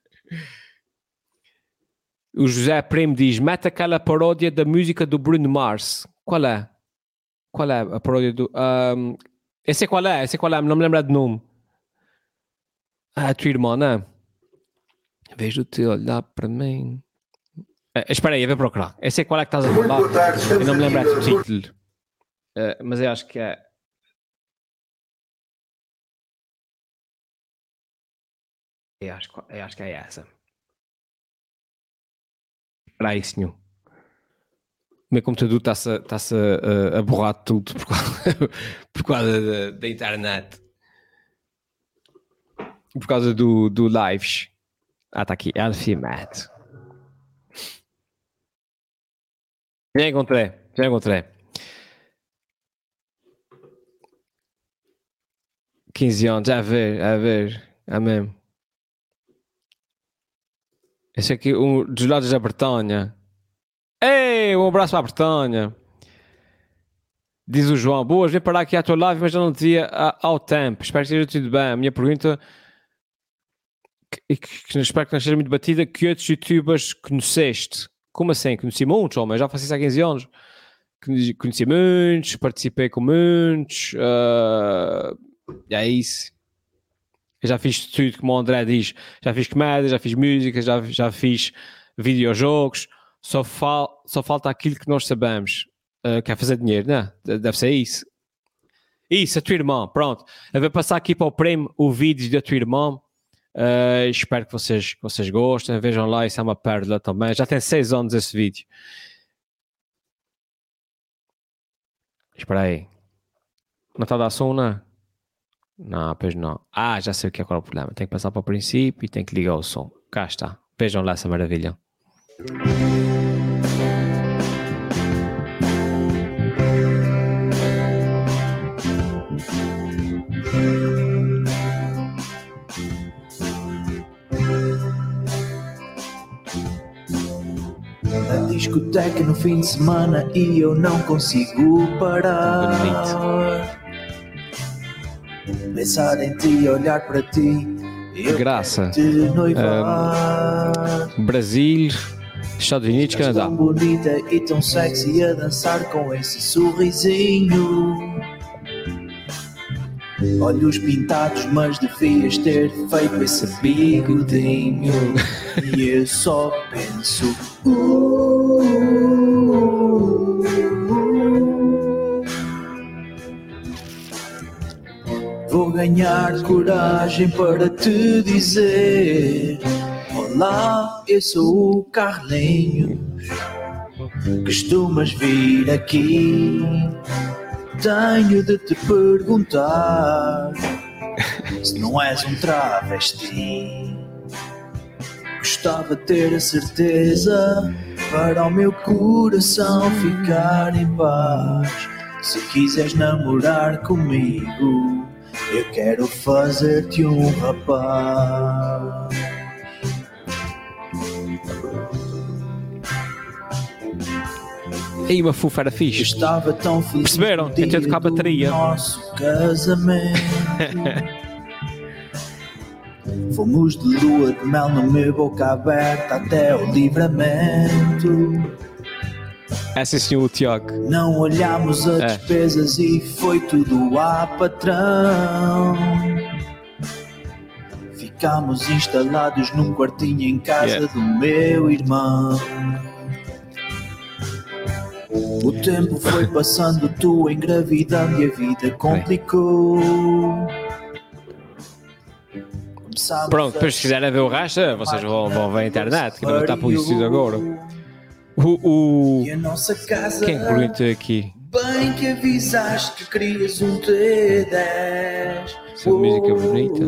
[SPEAKER 1] o José Primo diz: Mete aquela paródia da música do Bruno Mars. Qual é? Qual é a paródia do. ahm, eu sei qual é, eu sei qual é, não me lembro de nome. Ah, a tua irmã, não é? Vejo-te olhar para mim. Eh, espera aí, eu vou procurar. Eu sei qual é que estás a falar. Eu não me lembro do título. Eh, mas eu acho que é. Eu acho, eu acho que é essa. Espera aí, senhor. O meu computador está-se a, está-se a, a borrar tudo por causa, (laughs) por causa da, da internet. Por causa do, do lives. Ah, está aqui. Alfie Matt. Já encontrei. Já encontrei. 15 anos, a ver, a ver, é mesmo. Esse aqui, um dos lados da Bretanha. Ei, um abraço para a Bretanha. Diz o João, boas, vim parar aqui à tua live, mas já não te via ao tempo. Espero que esteja tudo bem. A minha pergunta, que, que, que espero que não esteja muito batida, que outros youtubers conheceste? Como assim? Conheci muitos, homem, já faço isso há 15 anos. Conheci, muitos, participei com muitos. É isso. Eu já fiz tudo, como o André diz. Já fiz comédia, já fiz música, já, já fiz videojogos. Só, fal, só falta aquilo que nós sabemos. Uh, fazer dinheiro, né? De- Deve ser isso. Isso, a tua irmã. Pronto. Eu vou passar aqui para o prêmio o vídeo da tua irmã. Uh, espero que vocês, que vocês gostem. Vejam lá, isso é uma pérola também. Já tem seis anos esse vídeo. Espera aí. Não está a dar som, não? Não, pois não. Ah, já sei o que é qual é o problema. Tem que passar para o princípio e tem que ligar o som. Cá está. Vejam lá essa maravilha.
[SPEAKER 14] discoteca no fim de semana e eu não consigo parar. Pensar em ti, olhar para ti. Eu
[SPEAKER 1] Graça.
[SPEAKER 14] te noivar.
[SPEAKER 1] Ahm, Brasil, Estados Unidos, Canadá.
[SPEAKER 14] Tão bonita e tão sexy a dançar com esse sorrisinho. Olhos pintados, mas devias ter feito esse bigodinho. E eu só penso. "Uh, ganhar coragem para te dizer: Olá, eu sou o Carlinhos. Costumas vir aqui? Tenho de te perguntar se não és um travesti. Gostava de ter a certeza para o meu coração ficar em paz. Se quiseres namorar comigo, eu quero fazer-te um rapaz.
[SPEAKER 1] E uma fufa era fixe.
[SPEAKER 14] Estava tão feliz
[SPEAKER 1] Perceberam?
[SPEAKER 14] dia
[SPEAKER 1] de tocar
[SPEAKER 14] do
[SPEAKER 1] bateria.
[SPEAKER 14] Nosso casamento. (laughs) Fomos de lua de mel no meu boca aberta até o livramento.
[SPEAKER 1] Essa sim, o Tiago.
[SPEAKER 14] Não olhámos as
[SPEAKER 1] É.
[SPEAKER 14] despesas e foi tudo a patrão. Ficámos instalados num quartinho em casa
[SPEAKER 1] Yeah.
[SPEAKER 14] do meu irmão. O tempo foi (laughs) passando, tu engravidando e a vida complicou. Começámos
[SPEAKER 1] Pronto, depois se quiserem ver o racha, vocês vão, vão ver a internet, que não está por isso agora. O, o...
[SPEAKER 14] E a nossa casa
[SPEAKER 1] Quem é que perguntou aqui?
[SPEAKER 14] Bem que avisaste que querias um T10
[SPEAKER 1] Essa música bonita.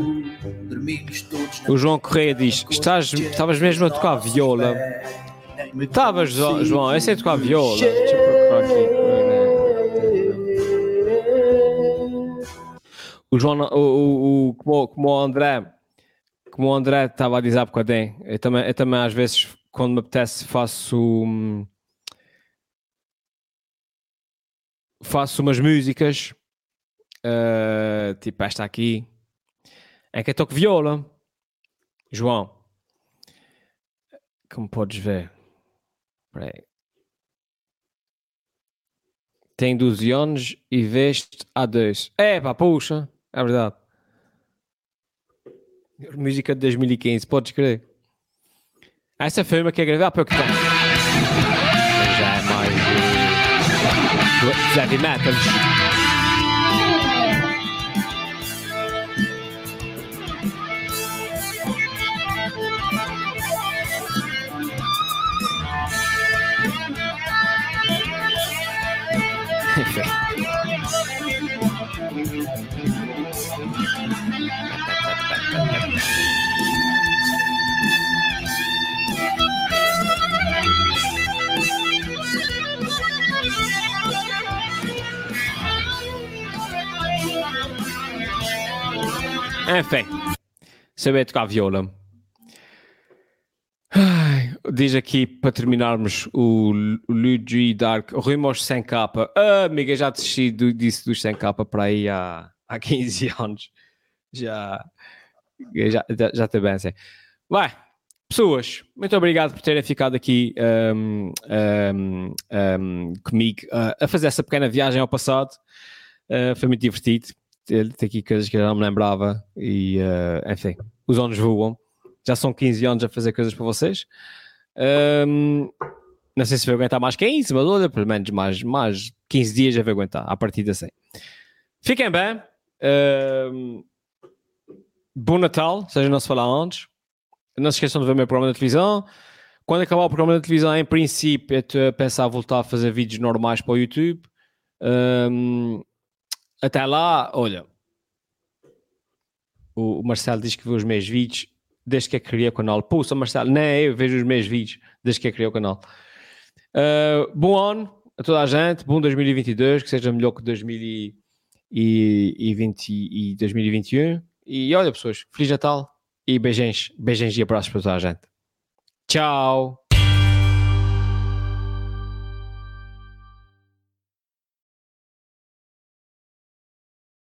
[SPEAKER 14] Dormimos todos
[SPEAKER 1] O João Correia diz: Estás, Estavas mesmo a tocar viola. Estavas, Jo- João, eu sei tocar viola. Deixa eu procurar aqui. O João, o, o, o, como, como o André, como o André estava a dizer há bocadinho, eu também, eu também às vezes, quando me apetece, faço. hum, Faço umas músicas, eh, tipo esta aqui, em que eu toco viola. João, como podes ver, tem 12 anos e veste há dois. É pá, puxa, é verdade. Música de 2015, podes crer. Essa é gravar para o que tem. Já é mais uh, heavy metal. Enfim, saber tocar viola. Ai, diz aqui para terminarmos o Luigi Dark Rumors sem capa. Ah, amiga, já desisti do, disso dos sem capa para aí há, há 15 anos. Já, já, já, já te bem assim. Vai, pessoas, muito obrigado por terem ficado aqui ahm, ahm, ahm, comigo ah, a fazer essa pequena viagem ao passado. Ah, foi muito divertido. Ter aqui coisas que eu não me lembrava e, ah, enfim, os anos voam. Já são 15 anos a fazer coisas para vocês. Ahm, não sei se vou aguentar mais 15, mas olha, pelo menos mais, mais 15 dias já vou aguentar, a partir da 100. Fiquem bem. Ahm, bom Natal, seja não se falar antes. Não se esqueçam de ver o meu programa na televisão. Quando acabar o programa na televisão, em princípio, eu estou a pensar voltar a fazer vídeos normais para o YouTube. Ahm, até lá, olha, o, Marcelo diz que vê os meus vídeos desde que criei o canal. Sou Marcelo, nem eu vejo os meus vídeos desde que criei o canal. Ah, bom ano a toda a gente, bom 2022, que seja melhor que 2020 e 2021. E olha, pessoas, Feliz Natal e beijinhos, beijinhos e abraços para toda a gente. Tchau!